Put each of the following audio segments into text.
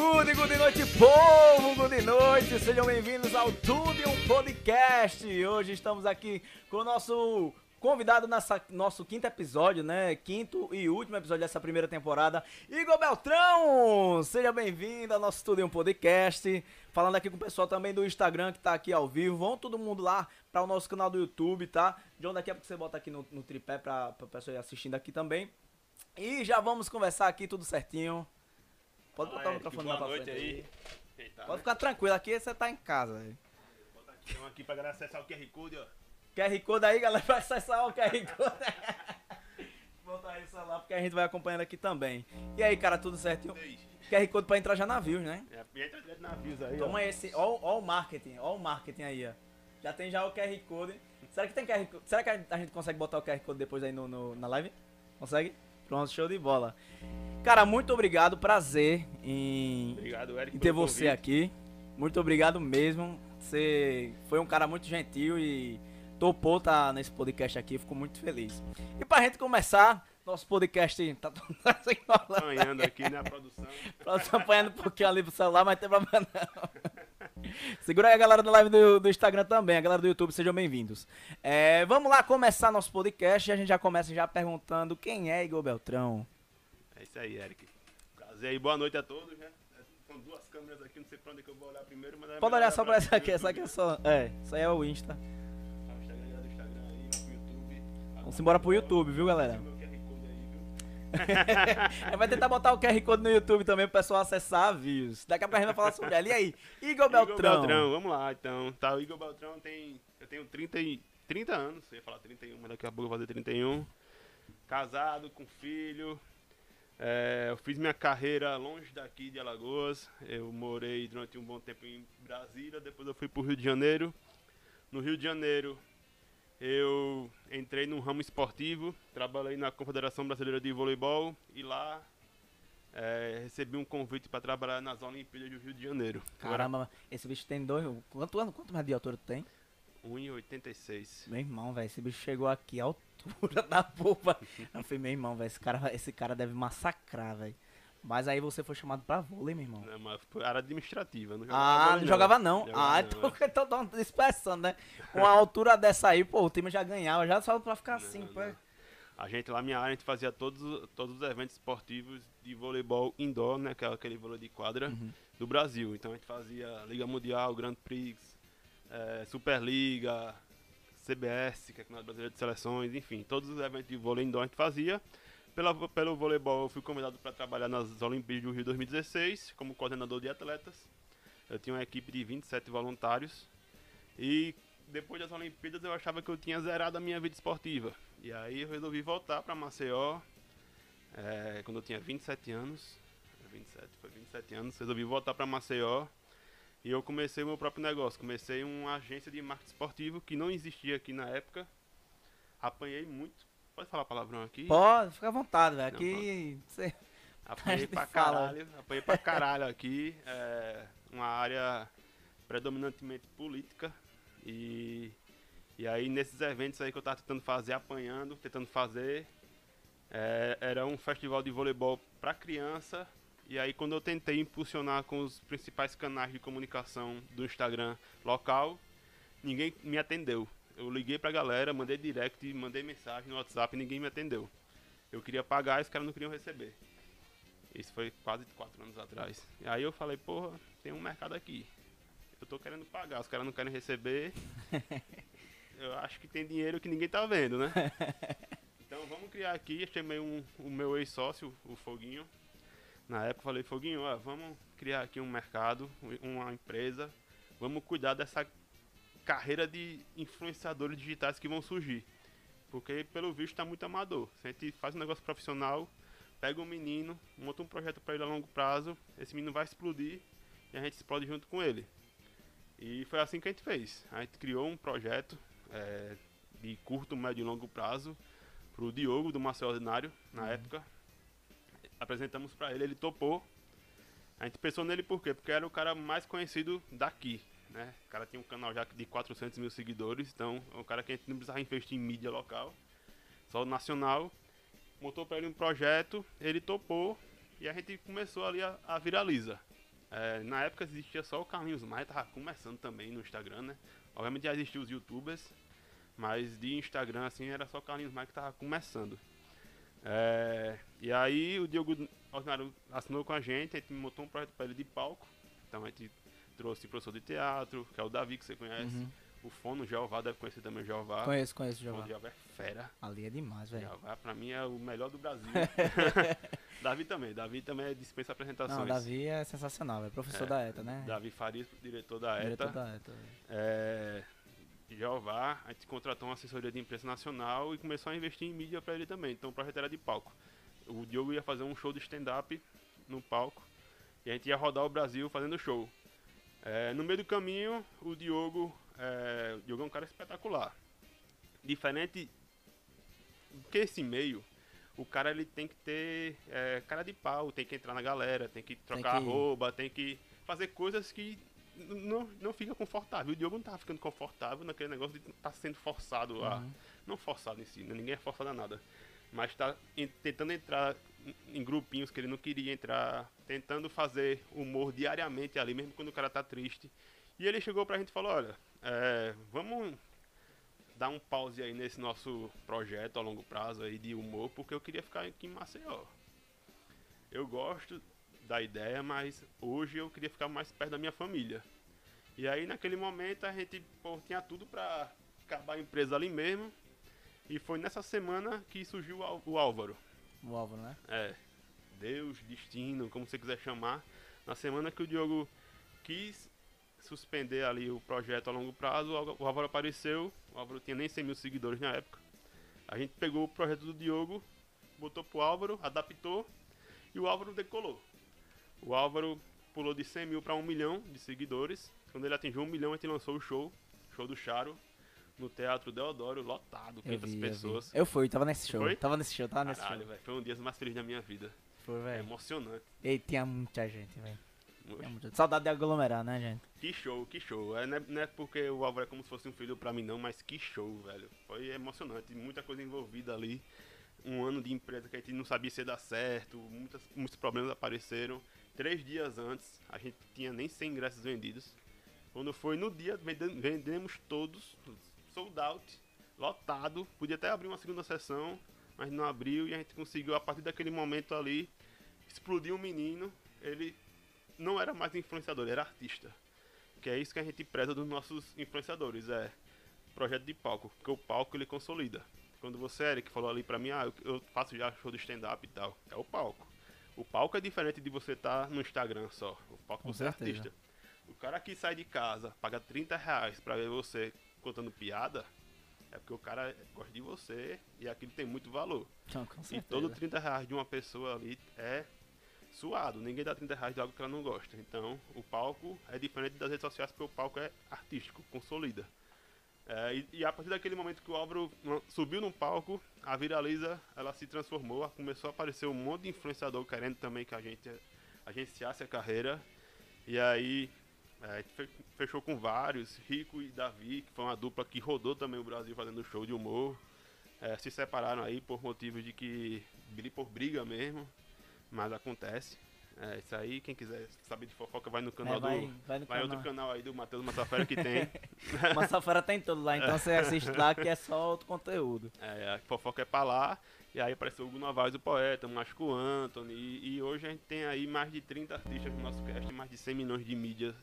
Good, good noite, povo, good noite, sejam bem-vindos ao Tudo um Podcast. Hoje estamos aqui com o nosso convidado nessa nosso quinto episódio, né? Quinto e último episódio dessa primeira temporada, Igor Beltrão. Seja bem-vindo ao nosso Tudo e um Podcast. Falando aqui com o pessoal também do Instagram que tá aqui ao vivo. Vão todo mundo lá para o nosso canal do YouTube, tá? John, daqui a pouco você bota aqui no, no tripé para o pessoal ir assistindo aqui também. E já vamos conversar aqui tudo certinho. Pode botar o microfone boa lá pra noite frente aí. aí. Pode né? ficar tranquilo, aqui você tá em casa. velho. Botar aqui, um aqui pra galera acessar o QR Code, ó. QR Code aí, galera, vai acessar o QR Code. Botar aí o celular porque a gente vai acompanhando aqui também. E aí, cara, tudo certinho? QR Code pra entrar já navios, né? É, entra direto na aviso aí, Toma ó. esse, ó, ó o marketing, ó o marketing aí, ó. Já tem já o QR Code. Será que tem QR Code? Será que a gente consegue botar o QR Code depois aí no, no- na live? Consegue? Pronto, show de bola. Cara, muito obrigado, prazer em, Obrigado, Eric, em ter você convite. aqui. Muito obrigado mesmo. Você foi um cara muito gentil e topou estar nesse podcast aqui. Fico muito feliz. E pra gente começar, nosso podcast tá. Apanhando aqui na produção. Produção apanhando um pouquinho ali pro celular, mas não tem problema não. Segura aí a galera da live do, do Instagram também, a galera do YouTube, sejam bem-vindos. É, vamos lá começar nosso podcast e a gente já começa já perguntando quem é Igor Beltrão. É isso aí, Eric. Prazer aí, boa noite a todos, né? São duas câmeras aqui, não sei pra onde que eu vou olhar primeiro, mas... é Pode olhar só pra essa aqui, essa aqui é só... É, isso aí é o Insta. Vamos embora pro YouTube, viu, galera? vai tentar botar o QR Code no YouTube também pro pessoal acessar views. Daqui a pouco a gente vai falar sobre ela. E aí, Igor Beltrão? Igor Beltrão, vamos lá então. Tá, o Igor Beltrão tem. Eu tenho 30, e, 30 anos, eu ia falar 31, mas daqui a pouco eu vou fazer 31. Casado, com filho. É, eu fiz minha carreira longe daqui de Alagoas. Eu morei durante um bom tempo em Brasília, depois eu fui pro Rio de Janeiro. No Rio de Janeiro eu entrei no ramo esportivo, trabalhei na Confederação Brasileira de Voleibol e lá é, recebi um convite para trabalhar nas Olimpíadas do Rio de Janeiro. Caramba, esse bicho tem dois... Quanto, ano- quanto mais de altura tu tem? 1,86. Meu irmão, velho, esse bicho chegou aqui à altura da boba. Eu falei, meu irmão, velho, esse cara, esse cara deve massacrar, velho. Mas aí você foi chamado pra vôlei, meu irmão. Né, mas foi área administrativa, não jogava Ah, não jogava não. Jogava ah, não, então é. eu tô dispersando, né? Com a altura dessa aí, pô, o time já ganhava, já só pra ficar Não, assim, não. pô. A gente lá, minha área, a gente fazia todos, todos os eventos esportivos de voleibol indoor, né? Que é aquele vôlei de quadra Uhum. do Brasil. Então a gente fazia Liga Mundial, Grand Prix, eh, Superliga, CBS, que é a Campeonato Brasileiro de Seleções, enfim, todos os eventos de vôlei indoor a gente fazia. Pela, pelo voleibol eu fui convidado para trabalhar nas Olimpíadas do Rio 2016 como coordenador de atletas. Eu tinha uma equipe de 27 voluntários e depois das Olimpíadas eu achava que eu tinha zerado a minha vida esportiva. E aí eu resolvi voltar para Maceió eh, quando eu tinha 27 anos. 27, foi 27 anos, resolvi voltar para Maceió e eu comecei o meu próprio negócio. Comecei uma agência de marketing esportivo que não existia aqui na época. Apanhei muito. Pode falar palavrão aqui? Pode, fica à vontade, velho. Aqui. Você... Apanhei pra fala. caralho, apanhei pra caralho aqui. É uma área predominantemente política. E, e aí nesses eventos aí que eu tava tentando fazer, apanhando, tentando fazer, é, era um festival de voleibol pra criança. E aí quando eu tentei impulsionar com os principais canais de comunicação do Instagram local, ninguém me atendeu. Eu liguei pra galera, mandei direct, mandei mensagem no WhatsApp e ninguém me atendeu. Eu queria pagar os caras não queriam receber. Isso foi quase quatro anos atrás. E aí eu falei, porra, tem um mercado aqui. Eu tô querendo pagar, os caras não querem receber. eu acho que tem dinheiro que ninguém tá vendo, né? Então vamos criar aqui, eu chamei um, o meu ex-sócio, o Foguinho. Na época eu falei, Foguinho, ó, vamos criar aqui um mercado, uma empresa, vamos cuidar dessa carreira de influenciadores digitais que vão surgir. Porque pelo visto tá muito amador. Se a gente faz um negócio profissional, pega um menino, monta um projeto para ele a longo prazo, esse menino vai explodir e a gente explode junto com ele. E foi assim que a gente fez. A gente criou um projeto eh, de curto, médio e longo prazo para o Diogo do Marcel Ordinário, na época. Apresentamos para ele, ele topou. A gente pensou nele por quê? Porque era o cara mais conhecido daqui. Né? O cara tinha um canal já de 400 mil seguidores, então é um cara que a gente não precisava investir em mídia local, só nacional. Montou para ele um projeto, ele topou e a gente começou ali a, a viraliza. É, na época existia só o Carlinhos Maia, tava começando também no Instagram, né? Obviamente já existiam os youtubers, mas de Instagram assim era só o Carlinhos Maia que tava começando. É, e aí o Diogo Ordinário assinou com a gente, a gente montou um projeto para ele de palco. Então a gente trouxe professor de teatro, que é o Davi, que você conhece. Uhum. O Fono, o Jeová, deve conhecer também o Jeová. Conheço, conheço o O Jeová. Jeová é fera. Ali é demais, velho. Jeová pra mim é o melhor do Brasil. Davi também, Davi também é dispensa apresentações. Não, Davi é sensacional, é professor É, da ETA, né? Davi Farias, diretor da ETA. Diretor da ETA. É, Jeová, a gente contratou uma assessoria de imprensa nacional e começou a investir em mídia para ele também. Então o projeto era de palco. O Diogo ia fazer um show de stand-up no palco e a gente ia rodar o Brasil fazendo show. É, no meio do caminho, o Diogo, é, o Diogo é um cara espetacular. Diferente que esse meio, o cara ele tem que ter é, cara de pau, tem que entrar na galera, tem que trocar que- arroba, tem que fazer coisas que não, não fica confortável. O Diogo não tava ficando confortável naquele negócio de estar sendo forçado a. Uhum. Não forçado em si, né? ninguém é forçado a nada. Mas tá en- tentando entrar em- grupinhos que ele não queria entrar, tentando fazer humor diariamente ali, mesmo quando o cara tá triste. E ele chegou pra gente e falou, olha, é, vamos dar um pause aí nesse nosso projeto a longo prazo aí de humor, porque eu queria ficar aqui em Maceió. Eu gosto da ideia, mas hoje eu queria ficar mais perto da minha família. E aí naquele momento a gente pô, tinha tudo pra acabar a empresa ali mesmo. E foi nessa semana que surgiu o Álvaro. O Álvaro, né? É, Deus, destino, como você quiser chamar. Na semana que o Diogo quis suspender ali o projeto a longo prazo, o Ál- o Álvaro apareceu. O Álvaro tinha nem 100 mil seguidores na época. A gente pegou o projeto do Diogo, botou pro Álvaro, adaptou e o Álvaro decolou. O Álvaro pulou de 100 mil para 1 milhão de seguidores. Quando ele atingiu 1 milhão, a gente lançou o show, show do Charo, no Teatro Deodoro, lotado, Eu 500 vi, eu pessoas. vi. Eu fui, tava nesse show. Foi? Tava nesse show, tava nesse Caralho, show. velho, foi um dia mais feliz da minha vida. Foi, É velho. emocionante. E tinha muita gente, velho. Muita- Saudade de aglomerar, né, gente? Que show, que show. É, não, é, não é porque o Álvaro é como se fosse um filho pra mim, não, mas que show, velho. Foi emocionante, muita coisa envolvida ali. Um ano de empresa que a gente não sabia se ia dar certo, muitas, muitos problemas apareceram. Três dias antes, a gente tinha nem 100 ingressos vendidos. Quando foi no dia, vende- vendemos todos, sold out, lotado. Podia até abrir uma segunda sessão, mas não abriu e a gente conseguiu, a partir daquele momento ali, explodir um menino. Ele não era mais influenciador, ele era artista. Que é isso que a gente preza dos nossos influenciadores, é projeto de palco, porque o palco ele consolida. Quando você, Eric, falou ali pra mim, ah, eu, faço já show de stand-up e tal, é o palco. O palco é diferente de você estar no Instagram só. O palco Com você é certeza. artista. O cara que sai de casa, paga 30 reais pra ver você contando piada, é porque o cara gosta de você e aquilo tem muito valor. Com E todo 30 reais de uma pessoa ali é suado. Ninguém dá 30 reais de algo que ela não gosta. Então, o palco é diferente das redes sociais, porque o palco é artístico, consolida. É, e, e a partir daquele momento que o Álvaro subiu no palco, a Viraliza, ela se transformou, começou a aparecer um monte de influenciador querendo também que a gente agenciasse a carreira. E aí, é, a gente fe- fechou com vários, Rico e Davi, que foi uma dupla que rodou também o Brasil fazendo show de humor. É, se separaram aí por motivos de que por briga mesmo, mas acontece. É, isso aí, quem quiser saber de fofoca, vai no canal É, vai, do. vai no Vai canal. outro canal aí do Matheus Massafera que tem. Massafera tem tudo lá, então você assiste lá que é só outro conteúdo. É, a fofoca é pra lá. E aí apareceu o Hugo Novaes, o poeta, o Mágico Anthony. E, e hoje a gente tem aí mais de 30 artistas no nosso cast, mais de 100 milhões de mídias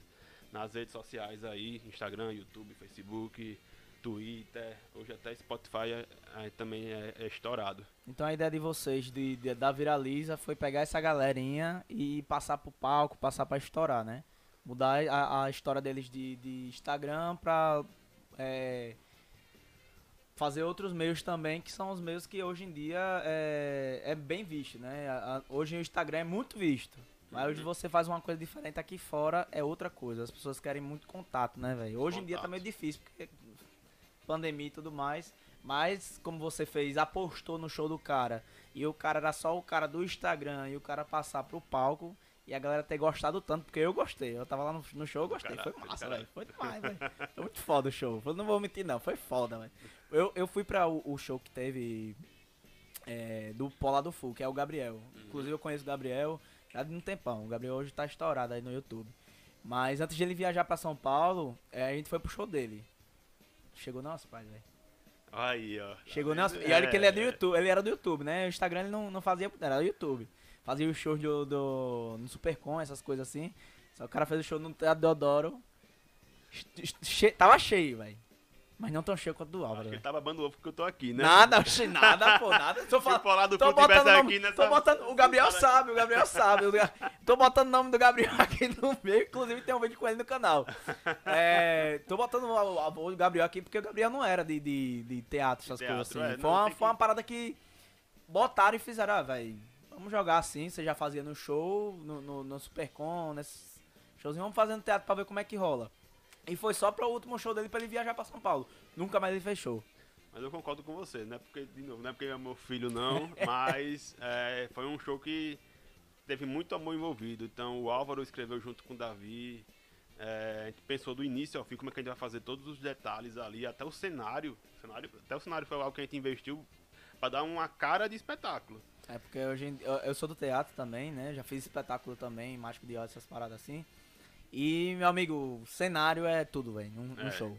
nas redes sociais aí, Instagram, YouTube, Facebook, Twitter, hoje até Spotify é- é- também é, é estourado. Então a ideia de vocês de, de- da Viraliza foi pegar essa galerinha e passar pro palco, passar pra estourar, né? Mudar a, a história deles de, de Instagram pra é, fazer outros meios também, que são os meios que hoje em dia é, é bem visto, né? A- a- hoje o Instagram é muito visto. Mas hoje Uhum. você faz uma coisa diferente aqui fora, é outra coisa. As pessoas querem muito contato, né, velho? Hoje em dia tá meio difícil, porque pandemia e tudo mais. Mas como você fez, apostou no show do cara e o cara era só o cara do Instagram e o cara passar pro palco e a galera ter gostado tanto, porque eu gostei. Eu tava lá no, no show, eu gostei. Caralho, foi massa, velho. Foi demais, velho. Foi muito foda o show. Não vou mentir, não. Foi foda, velho. Eu, eu fui pra o, o show que teve é, do Pola do Full, que é o Gabriel. Inclusive eu conheço o Gabriel. Já de um tempão. O Gabriel hoje tá estourado aí no YouTube. Mas antes de ele viajar pra São Paulo, é, a gente foi pro show dele. Chegou nosso pai, velho. Aí, ó. Chegou nosso. E olha que ele é do YouTube, ele era do YouTube, né? O Instagram ele não, não fazia, era do YouTube. Fazia o show do, do, no Supercom, essas coisas assim. Só que o cara fez o show no Teatro Deodoro. Che, tava cheio, velho. Mas não tão cheio quanto do Álvaro. Acho que ele velho. tá babando ovo porque eu tô aqui, né? Nada, oxe, nada, pô, nada. Se falando. for lá do Tô botando, aqui nome, nessa... tô botando. O Gabriel sabe, o Gabriel sabe. o Tô botando o nome do Gabriel aqui no meio, inclusive tem um vídeo com ele no canal. É, tô botando o, o Gabriel aqui porque o Gabriel não era de, de, de teatro, essas coisas assim. é, foi, uma, foi uma parada que botaram e fizeram, ah, velho, vamos jogar assim. Você já fazia no show, no, no, no Supercom, nesses showzinhos, vamos fazendo teatro pra ver como é que rola. E foi só pro último show dele pra ele viajar pra São Paulo. Nunca mais ele fez show. Mas eu concordo com você, não é porque, de novo, não é porque é meu filho não, mas é, foi um show que teve muito amor envolvido. Então o Álvaro escreveu junto com o Davi. é, a gente pensou do início ao fim como é que a gente vai fazer todos os detalhes ali, até o cenário. o cenário até o cenário foi algo que a gente investiu pra dar uma cara de espetáculo. É porque hoje eu, eu sou do teatro também, né? Já fiz espetáculo também, mágico de Oz, essas paradas assim. E, meu amigo, cenário é tudo, velho, num É. show.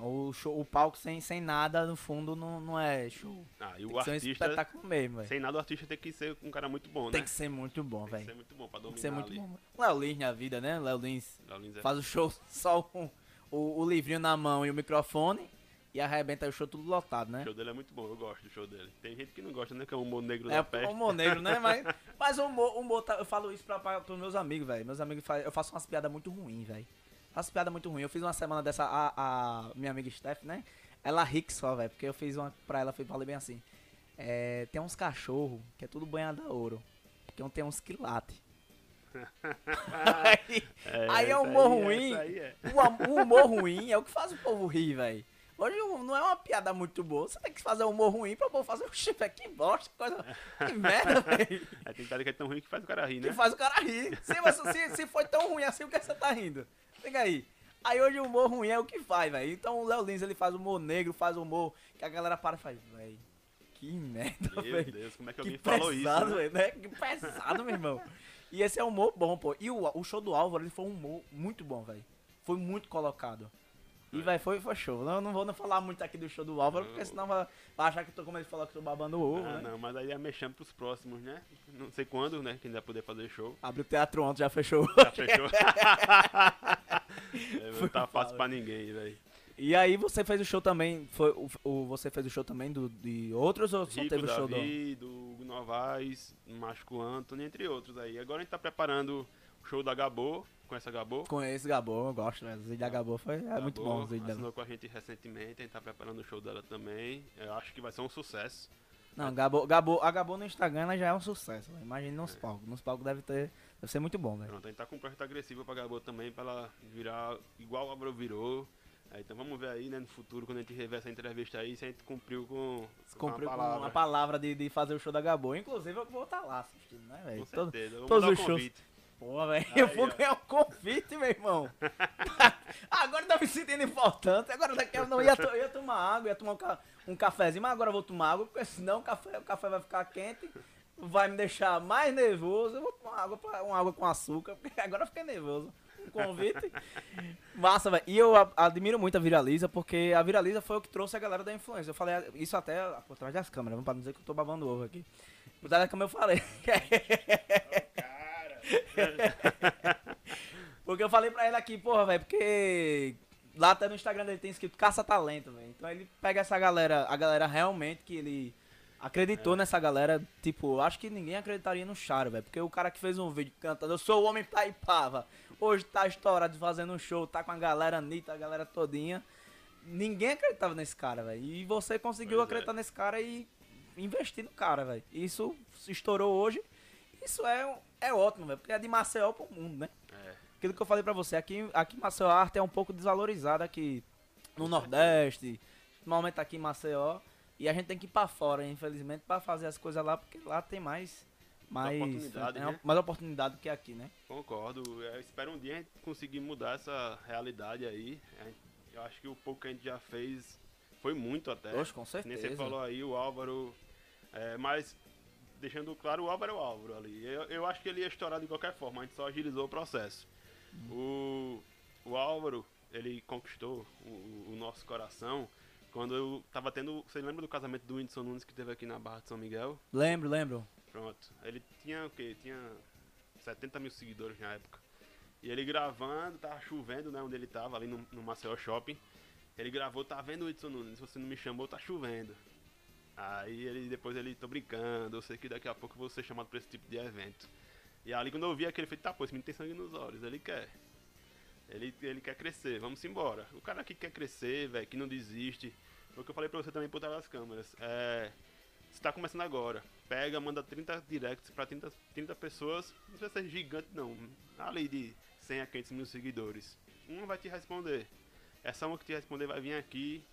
O, show. o palco sem, sem nada no fundo não, não é show. Ah, e Tem o que ser um artista, espetáculo mesmo, velho. sem nada, o artista tem que ser um cara muito bom, Tem né? que ser muito bom, Tem que velho. ser muito bom pra Tem dominar que ser muito ali. bom. Léo Lins na vida, né? Léo Lins Léo Lins é- faz o show só com o, o livrinho na mão e o microfone e arrebenta o show tudo lotado, né? O show dele é muito bom, eu gosto do show dele. Tem gente que não gosta, né? Que é o humor negro É da peste. o humor negro, né? Mas, mas o humor, o humor tá- eu falo isso pra, pra, pros meus amigos, velho. Meus amigos, eu faço umas piadas muito ruins, velho. Faço piada muito ruim. Eu fiz uma semana dessa, a, a minha amiga Steph, né? Ela ri que só, velho. Porque eu fiz uma pra ela, falei bem assim. É, tem uns cachorros que é tudo banhado a ouro. Porque um tem uns que late. aí, aí é essa humor aí, ruim. é. o, o humor ruim é o que faz o povo rir, velho. Hoje não é uma piada muito boa. Você tem que fazer humor ruim pra povo fazer o chifre. Que bosta, que coisa. Que merda, velho. Aí tem piada que é tão ruim que faz o cara rir, Que né? faz o cara rir. Se, você- se, se foi tão ruim assim, o que você tá rindo? Fica aí. Aí hoje o humor ruim é o que faz, velho. Então o Léo Lins ele faz humor negro, faz humor que a galera para e faz, velho. Que merda, Meu velho. Deus, como é que Que alguém falou isso? pesado, né? velho, né? Que pesado, meu irmão. E esse é um humor bom, pô. E o, o show do Álvaro, ele foi um humor muito bom, velho. Foi muito colocado. E, Foi. velho, foi, foi show. Eu não vou não falar muito aqui do show do Álvaro, porque senão vai, vai achar que eu tô, como ele falou, que eu tô babando o ovo, Ah, né? não, mas aí é mexendo pros próximos, né? Não sei quando, né? Que ainda vai poder fazer show. Abre o teatro ontem, já fechou. Já fechou. é, não tá fácil pra ninguém, velho. E aí você fez o show também, foi o, o- você fez o show também do, de outros ou só Rico teve o show do... Davi, do Hugo Novaes, Mágico Antônio, entre outros aí. Agora a gente tá preparando o show da Gabô, conhece a? Com esse Gabô, eu gosto, né? Os vídeos da foi, é muito bom os dela. Assinou com a gente recentemente, a gente tá preparando o show dela também. Eu acho que vai ser um sucesso. Não, Gabô, Gabô, a Gabô no Instagram ela já é um sucesso, imagina nos palcos. Nos palcos deve ter, deve ser muito bom, velho. Pronto, a gente tá com um projeto agressivo pra Gabô também, pra ela virar igual o Abro virou. É, então vamos ver aí, né, no futuro, quando a gente rever essa entrevista aí, se a gente cumpriu com, com Cumpriu a com palavra. a palavra de, de fazer o show da Gabô. Inclusive eu vou estar lá assistindo, né, velho? Com Todo- certeza, eu vou todos o os shows. Porra, velho, eu vou ganhar um convite, meu irmão. agora tá me sentindo importante. Agora daqui eu não ia, to- eu ia tomar água, ia tomar um, ca- um cafezinho, mas agora eu vou tomar água, porque senão o café, o café vai ficar quente, vai me deixar mais nervoso. Eu vou tomar água, pra- uma água com açúcar, porque agora eu fiquei nervoso. Um convite. Massa, velho. E eu admiro muito a Viraliza, porque a Viraliza foi o que trouxe a galera da influência. Eu falei isso até por trás das câmeras, vamos pra não dizer que eu tô babando ovo aqui. Por trás da câmera eu falei. Porque eu falei pra ele aqui, porra, velho, porque lá até no Instagram dele tem escrito caça talento, velho. Então ele pega essa galera, a galera realmente que ele acreditou nessa galera, tipo, acho que ninguém acreditaria no Charo, velho. Porque o cara que fez um vídeo cantando, eu sou o homem pra Ipava, hoje tá estourado fazendo um show, tá com a galera Anitta, a galera todinha. Ninguém acreditava nesse cara, velho. E você conseguiu Pois é. acreditar nesse cara e investir no cara, velho. Isso se estourou hoje. Isso é, é ótimo, velho. Porque é de Maceió pro mundo, né? É. Aquilo que eu falei pra você, aqui, aqui em Maceió a arte é um pouco desvalorizada aqui no Nordeste, normalmente aqui em Maceió, e a gente tem que ir pra fora, infelizmente, pra fazer as coisas lá, porque lá tem mais mais oportunidade, é, né? mais oportunidade do que aqui, né? Concordo. Eu espero um dia a gente conseguir mudar essa realidade aí. Eu acho que o pouco que a gente já fez foi muito até. Oxe, com Que Nem certeza. você falou aí, o Álvaro. É, mas deixando claro, o Álvaro é o Álvaro ali. Eu, eu acho que ele ia estourar de qualquer forma, a gente só agilizou o processo. O, o Álvaro, ele conquistou o, o nosso coração quando eu tava tendo. Você lembra do casamento do Whindersson Nunes que teve aqui na Barra de São Miguel? Lembro, lembro. Pronto. Ele tinha o quê? Tinha 70 mil seguidores na época. E ele gravando, tava chovendo, né? Onde ele tava, ali no, no Maceió Shopping. Ele gravou, tá vendo o Whindersson Nunes? Se você não me chamou, tá chovendo. Aí ele depois ele, tô brincando, eu sei que daqui a pouco eu vou ser chamado pra esse tipo de evento. E ali quando eu vi aquele, eu falei, tá, pô, esse menino tem sangue nos olhos, ele quer. Ele, ele quer crescer, vamos embora. O cara que quer crescer, velho, que não desiste. Foi o que eu falei pra você também por trás das câmeras. É. Você tá começando agora. Pega, manda 30 directs pra 30, 30 pessoas. Não precisa ser gigante, não. Ali de 100 a 500 mil seguidores. Uma vai te responder. Essa uma que te responder vai vir aqui,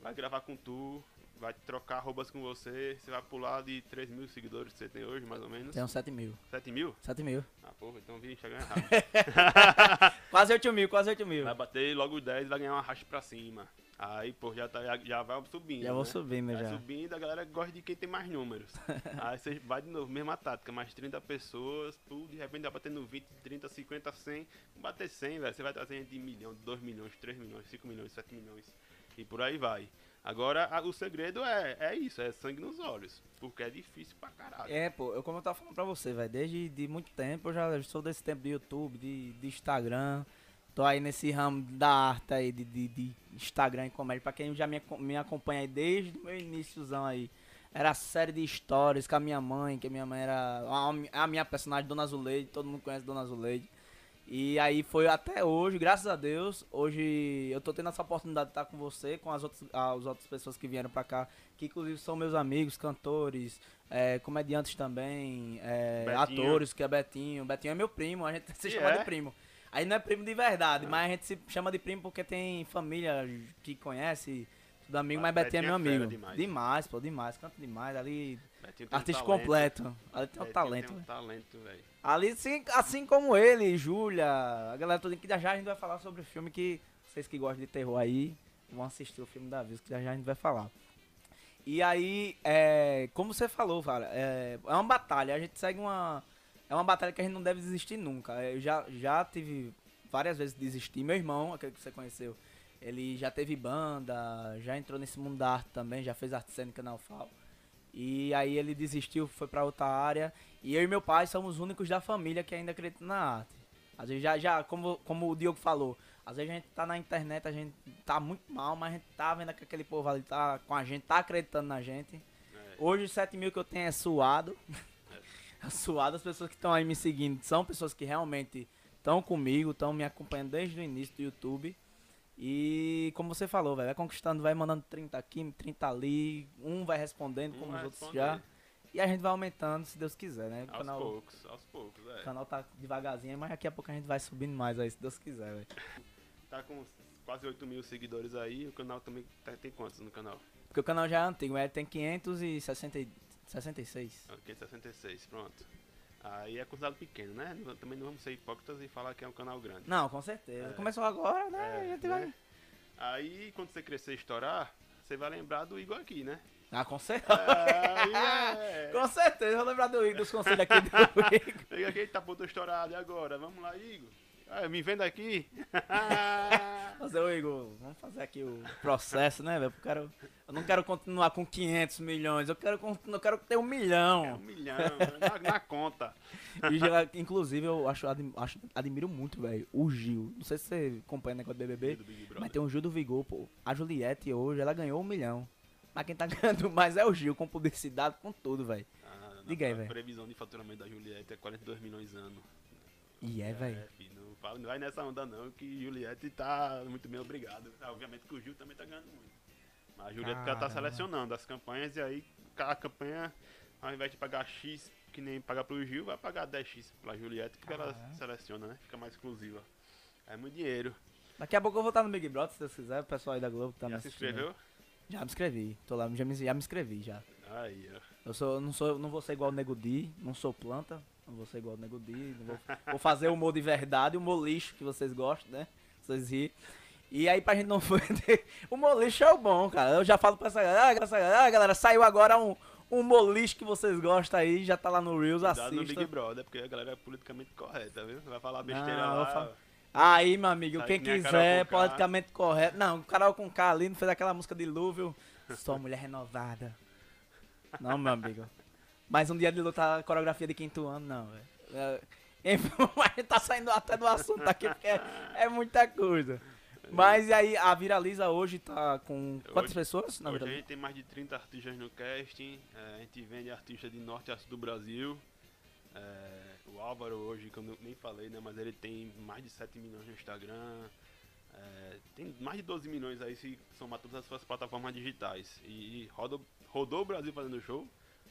vai gravar com tu, vai trocar arrobas com você. Você vai pular de 3 mil seguidores que você tem hoje, mais ou menos. Tem uns 7 mil. 7 mil? 7 mil. Ah, porra, então vi Instagram errado. Quase 8 mil, quase 8 mil. vai bater logo 10 vai ganhar uma racha pra cima. Aí, pô, já, tá, já, já vai subindo. Já vou né? subindo Vai já. subindo, a galera gosta de quem tem mais números. Aí você vai de novo, mesma tática, mais 30 pessoas, tu de repente vai batendo 20, 30, 50, 100. Bater 100, velho, você vai trazer de 1 milhão, de 2 milhões, 3 milhões, 5 milhões, 7 milhões. E por aí vai. Agora, a- o segredo é, é isso, é sangue nos olhos. Porque é difícil pra caralho. É, pô, eu como eu tava falando pra você, velho, desde de muito tempo, eu já sou desse tempo de YouTube, de, de Instagram, tô aí nesse ramo da arte aí, de, de, de Instagram e comédia, pra quem já me, me acompanha aí desde o meu iníciozão aí, era série de stories com a minha mãe, que a minha mãe era a, a minha personagem, Dona Zuleide, todo mundo conhece Dona Zuleide, e aí foi até hoje, graças a Deus, hoje eu tô tendo essa oportunidade de estar com você, com as outras, as outras pessoas que vieram pra cá, que inclusive são meus amigos, cantores, é, comediantes também, é, atores, que é Betinho. Betinho é meu primo, a gente se E chama é? de primo. Aí não é primo de verdade, mas a gente se chama de primo porque tem família que conhece, tudo amigo, Mas mas Betinho é meu é fera amigo. demais. demais, pô, demais, canta demais. Ali, um artista talento. completo. Ali tem um Betinho talento. Tem um talento, velho. Ali, assim, assim como ele, Júlia, a galera toda que já já a gente vai falar sobre o filme que vocês que gostam de terror aí vão assistir o filme da Vez, que já já a gente vai falar. E aí, é, como você falou, cara, é, é uma batalha, a gente segue uma. É uma batalha que a gente não deve desistir nunca. Eu já, já tive várias vezes desistir. Meu irmão, aquele que você conheceu, ele já teve banda, já entrou nesse mundo da arte também, já fez arte cênica na UFAL. E aí ele desistiu, foi pra outra área. E eu e meu pai somos os únicos da família que ainda acreditam na arte. Às vezes já, já como, como o Diogo falou, às vezes a gente tá na internet, a gente tá muito mal, mas a gente tá vendo que aquele povo ali tá com a gente, tá acreditando na gente. É. Hoje os 7 mil que eu tenho é suado. É suado, as pessoas que estão aí me seguindo são pessoas que realmente estão comigo, estão me acompanhando desde o início do YouTube. E como você falou, velho, vai conquistando, vai mandando 30 aqui, 30 ali, um vai respondendo, Um como vai os outros já. E a gente vai aumentando, se Deus quiser, né? O Aos canal, poucos, aos poucos, o é. canal tá devagarzinho, mas daqui a pouco a gente vai subindo mais aí, se Deus quiser, velho. Tá com quase 8 mil seguidores aí, o canal também tá- tem quantos no canal? Porque o canal já é antigo, ele tem 566. Ah, 566, pronto. Aí é considerado pequeno, né? Também não vamos ser hipócritas e falar que é um canal grande. Não, com certeza. É. Começou agora, né? É, gente né? vai. Aí quando você crescer e estourar, você vai lembrar do Igor aqui, né? Ah, com certeza. Aí é. Com certeza, eu vou lembrar do Igor, dos conselhos aqui do Igor. Igor aqui tá ponto estourado, e agora? Vamos lá, Igor? Ah, me venda aqui. Fazer o Igor, vamos fazer aqui o processo, né, velho? Eu, eu não quero continuar com 500 milhões, eu quero, eu quero ter um É um milhão. milhão na, na conta. Já, inclusive, eu acho, acho- admiro muito, velho, o Gil. Não sei se você acompanha o negócio do BBB, Do mas tem um Gil do Vigor, pô. A Juliette hoje, ela ganhou um milhão. Mas quem tá ganhando mais é o Gil, com publicidade, com tudo, velho. Ah, Diga aí, a velho. previsão de faturamento da Juliette é 42 milhões ano. E é, velho. Fala- não vai nessa onda não, que Juliette tá muito bem, obrigado. Ah, obviamente que o Gil também tá ganhando muito. Mas a Juliette já tá Caramba. selecionando as campanhas e aí cada campanha, ao invés de pagar X, que nem pagar pro Gil, vai pagar 10X pra Juliette, porque ela Caramba. seleciona, né? Fica mais exclusiva. É muito dinheiro. Daqui a pouco eu vou estar no Big Brother, se Deus quiser, o pessoal aí da Globo que tá me já se assistindo. inscreveu? Já me inscrevi. Tô lá, já me, já me inscrevi já. Aí, ó. Eu sou, não sou, não vou ser igual o Nego Di, não sou planta, não vou ser igual o Nego Di, vou, vou fazer o humor de verdade, o humor lixo que vocês gostam, né? Vocês ri. E aí pra gente não perder, o humor lixo é o bom, cara. Eu já falo pra essa galera, ah, essa galera, ah, galera, saiu agora um, um moliche que vocês gostam aí, já tá lá no Reels, Cuidado no assista. Big Brother, porque a galera é politicamente correta, viu? Vai falar besteira Não, lá. falo- Aí, meu amigo, quem que quiser, politicamente correto. Não, o Carol com K ali não fez aquela música de Lúvio. Sou mulher renovada. Não, meu amigo. Mas um dia de lutar a coreografia de quinto ano, não, velho. É, a gente tá saindo até do assunto aqui, porque é, é muita coisa. Mas e aí, a Viraliza hoje tá com quantas Hoje- pessoas? Na Hoje a gente tem mais de 30 artistas no casting, é, a gente vende artistas de norte a sul do Brasil. É, o Álvaro hoje, que eu nem falei, né, mas ele tem mais de 7 milhões no Instagram. é, tem mais de 12 milhões aí se somar todas as suas plataformas digitais. E, roda- rodou o Brasil fazendo show.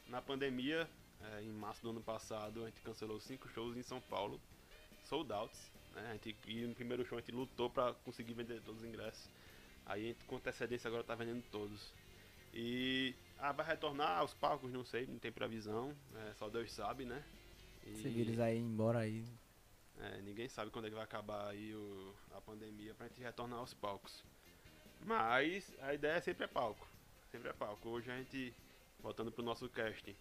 Na pandemia, é, em março do ano passado, a gente cancelou cinco shows em São Paulo, sold outs. Né? A gente, e no primeiro show a gente lutou para conseguir vender todos os ingressos. Aí a gente, com antecedência agora tá vendendo todos. E ah, vai retornar aos palcos, não sei, não tem previsão, é, só Deus sabe, né? E, Se vires aí, embora aí. é, ninguém sabe quando é que vai acabar aí o, a pandemia pra gente retornar aos palcos. Mas a ideia sempre é palco. Sempre é palco. Hoje a gente, voltando pro nosso casting,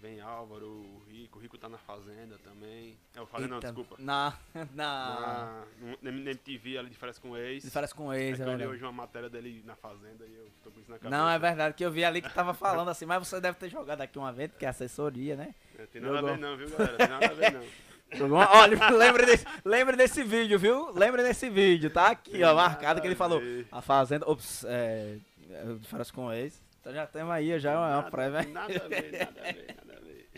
vem Álvaro, o Rico, o Rico tá na Fazenda também. É o Fazenda, não, desculpa. Na. Na. Na, na MTV ali de férias com ex. Se parece com É ex, que é eu li hoje uma matéria dele na Fazenda e eu tô com isso na cabeça. Não, é verdade, que eu vi ali que tava falando assim, mas você deve ter jogado aqui uma vez, porque é assessoria, né? É, tem nada Jogou. a ver não, viu galera? Tem nada a ver não. Olha, lembre desse, lembre desse vídeo, viu? Lembre desse vídeo, tá aqui, ó, marcado que ele falou. A Fazenda, ops, é, é, de férias com ex. Então já temos aí, já é uma, Nada- prévia. Nada a ver, nada a ver, nada a ver.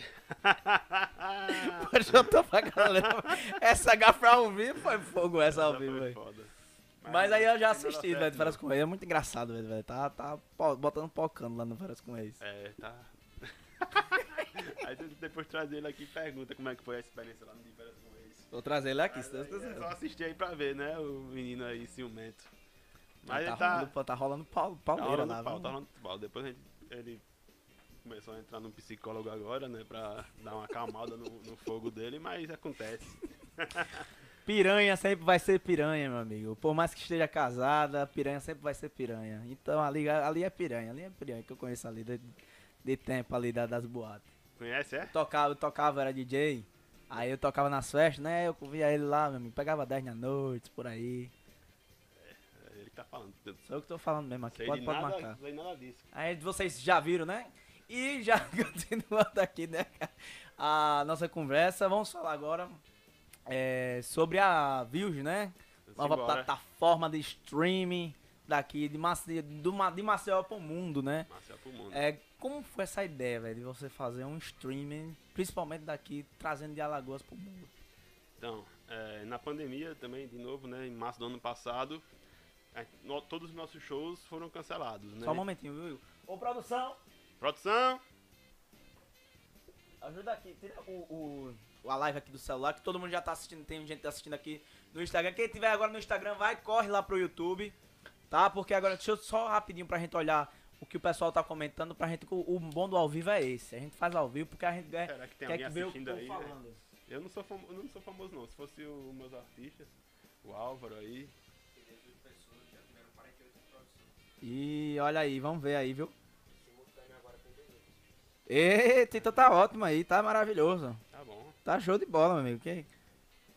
Hoje eu tô pra galera. Essa gafra ao vivo foi fogo, essa ao vivo, velho. foda. Mas aí eu já nada assisti, velho, de férias com ex. É muito engraçado, velho, velho. Tá, tá botando pocando lá no férias com ex. É, tá. Aí depois traz ele aqui e pergunta como é que foi a experiência lá no férias com ex. Vou trazer ele aqui, se Mas Deus aí É quiser. só assistir aí pra ver, né? O menino aí ciumento. Mas tá, ele tá. rolando, tá rolando pau, Tá pauleira rolando lá, pau, viu? tá rolando pau. Depois a gente, ele começou a entrar num psicólogo agora, né? Pra dar uma acalmada no, no fogo dele, mas acontece. Piranha sempre vai ser piranha, meu amigo. Por mais que esteja casada, piranha sempre vai ser piranha. Então ali, ali é piranha, ali é piranha que eu conheço ali de, de tempo ali da- das boates. Conhece, é? Eu tocava, eu tocava, era DJ. Aí eu tocava nas festas, né? Eu via ele lá, meu amigo. Pegava 10 da noite, por aí. Tá falando. Sou eu que tô falando mesmo aqui, Sei pode, de pode nada, marcar. sei nada disso. Aí vocês já viram, né? E já continuando aqui, né? A nossa conversa, vamos falar agora é, sobre a Views, né? Nova plataforma de streaming daqui de Maceió, do, de Maceió pro mundo, né? Marcel pro mundo. É, como foi essa ideia, velho, de você fazer um streaming, principalmente daqui, trazendo de Alagoas pro mundo? Então, é, na pandemia também, de novo, né? Em março do ano passado, no- todos os nossos shows foram cancelados, né? Só um momentinho, viu? Ô, produção, Produção! ajuda aqui, tira o, o- a live aqui do celular, que todo mundo já tá assistindo, tem gente assistindo aqui no Instagram. Quem tiver agora no Instagram, vai, corre lá pro YouTube, tá? Porque agora, deixa eu só rapidinho pra gente olhar o que o pessoal tá comentando, pra gente, o, o bom do ao vivo é esse. A gente faz ao vivo porque a gente quer, Será que tem quer alguém que assistindo eu aí? né? falando. Eu não sou, famo- eu não sou famoso não. Se fosse os meus artistas, o Álvaro aí. E olha aí, vamos ver aí, viu? Eita, então tá ótimo aí, tá maravilhoso. Tá bom. Tá show de bola, meu amigo. Que-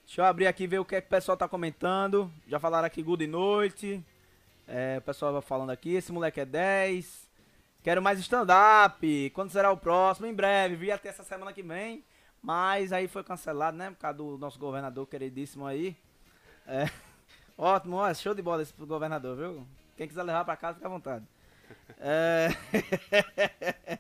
Deixa eu abrir aqui e ver o que, é que o pessoal tá comentando. Já falaram aqui good noite. É, o pessoal falando aqui, esse moleque é 10. Quero mais stand-up. Quando será o próximo? Em breve. Vi até essa semana que vem. Mas aí foi cancelado, né? Por causa do nosso governador queridíssimo aí. É. Ótimo, ó, show de bola esse governador, viu? Quem quiser levar pra casa, fica à vontade. É.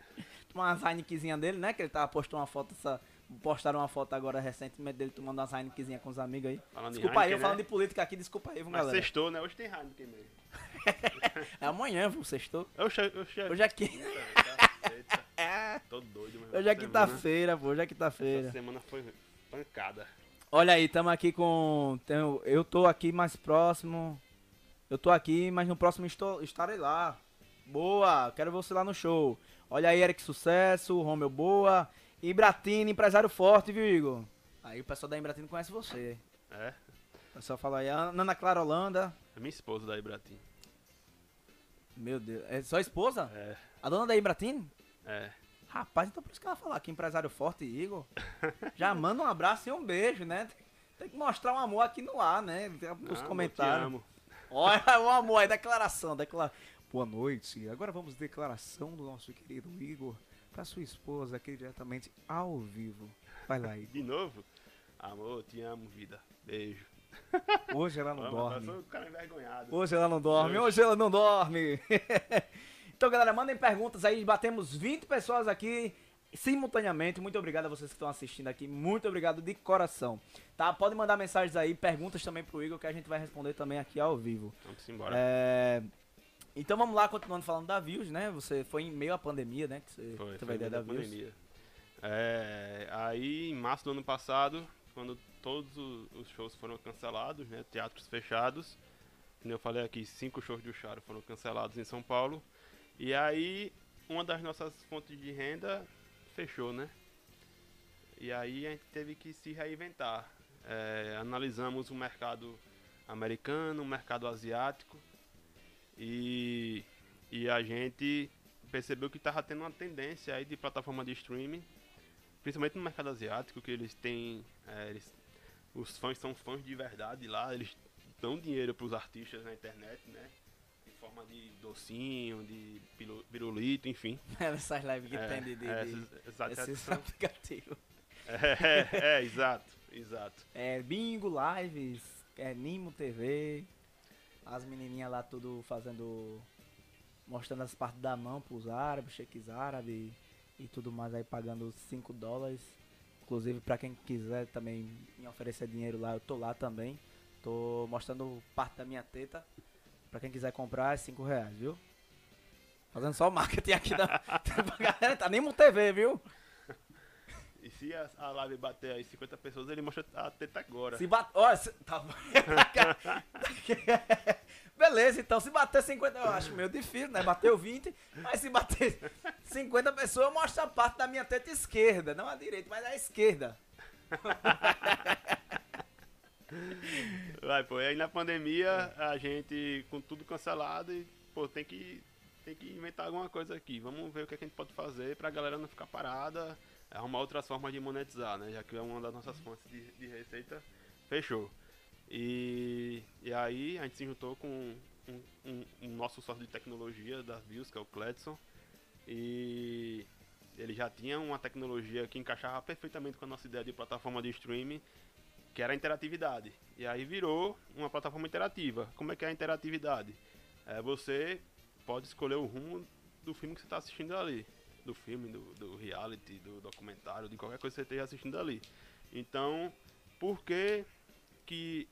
Tomar umas Heinekenzinha dele, né? Que ele tava postando uma foto, essa, postaram uma foto agora recentemente dele tomando umas Heinekenzinha com os amigos aí. Falando Desculpa aí, eu Heineken, falando né? de política aqui, desculpa aí, viu, Mas galera. sextou, né? Hoje tem Heineken mesmo. É amanhã, viu, sextou. Hoje é aqui. Eita, É. Tô doido, meu. Hoje é quinta-feira, pô, hoje é quinta-feira. Essa semana foi pancada. Olha aí, tamo aqui com. eu tô aqui mais próximo. Eu tô aqui, mas no próximo estou, estarei lá. Boa, quero você lá no show. Olha aí, Eric Sucesso, Romeu Boa. Ibratini, empresário forte, viu, Igor? Aí o pessoal da Ibratini conhece você. É? O pessoal fala aí, a Ana Clara Holanda. É minha esposa da Ibratim. Meu Deus, é sua esposa? É, A dona da Ibratini? é. Rapaz, então por isso que ela falar que empresário forte, Igor. Já manda um abraço e um beijo, né? Tem que mostrar um amor aqui no ar, né? Nos Ah, comentários. Eu te amo. Olha o amor aí, declaração, declara... Boa noite. Agora vamos declaração do nosso querido Igor para sua esposa aqui diretamente ao vivo. Vai lá, Igor. De novo? Amor, te amo, vida. Beijo. Hoje ela não Amo, Eu dorme. sou um cara envergonhado. Hoje ela não dorme, hoje ela não dorme. então, galera, mandem perguntas aí. Batemos 20 pessoas aqui simultaneamente. Muito obrigado a vocês que estão assistindo aqui. Muito obrigado de coração. Tá? Podem mandar mensagens aí, perguntas também pro Igor que a gente vai responder também aqui ao vivo. Vamos embora. É, Então vamos lá, continuando falando da Views, né? Você foi em meio à pandemia, né? Que você Foi, teve foi a ideia da da Views. pandemia. É, aí, em março do ano passado, quando todos os shows foram cancelados, né, teatros fechados, como eu falei aqui, cinco shows do Charo foram cancelados em São Paulo, e aí uma das nossas fontes de renda fechou, né? E aí a gente teve que se reinventar. É, analisamos o mercado americano, o mercado asiático, e, e a gente percebeu que estava tendo uma tendência aí de plataforma de streaming, principalmente no mercado asiático, que eles têm. é, eles- os fãs são fãs de verdade lá, eles dão dinheiro para os artistas na internet, né? Forma de docinho, de pirulito, enfim. Essas lives que É, tem de, de, é, de- esses- aplicativos. é, é, é, exato, exato. É, Bingo, Lives, é, Nimo TV, as menininhas lá tudo fazendo, mostrando as partes da mão pros árabes, cheques árabes e tudo mais aí pagando 5 dólares. Inclusive pra quem quiser também me oferecer dinheiro lá, eu tô lá também. Tô mostrando parte da minha teta. Pra quem quiser comprar é 5 reais, viu? Fazendo só marketing aqui da, galera, tá Nimo TV, viu? E se a, a live bater aí 50 pessoas, ele mostra a teta agora. Se bater. Olha, se... tá. Beleza, então se bater 50, eu acho meio difícil, né? Bateu 20, mas se bater 50 pessoas, eu mostro a parte da minha teta esquerda. Não a direita, mas a esquerda. Vai, pô, e aí na pandemia a gente com tudo cancelado e, pô, tem que, tem que inventar alguma coisa aqui. Vamos ver o que, é que a gente pode fazer pra galera não ficar parada, arrumar outras formas de monetizar, né? Já que é uma das nossas fontes de, de receita, fechou. E, e aí a gente se juntou com um, um- um nosso sócio de tecnologia das Views, que é o Cledson, e ele já tinha uma tecnologia que encaixava perfeitamente com a nossa ideia de plataforma de streaming, que era a interatividade. E aí virou uma plataforma interativa. Como é que é a interatividade? É, você pode escolher o rumo do filme que você está assistindo ali. Do filme, do, do reality, do documentário, de qualquer coisa que você esteja assistindo ali. Então, por que, que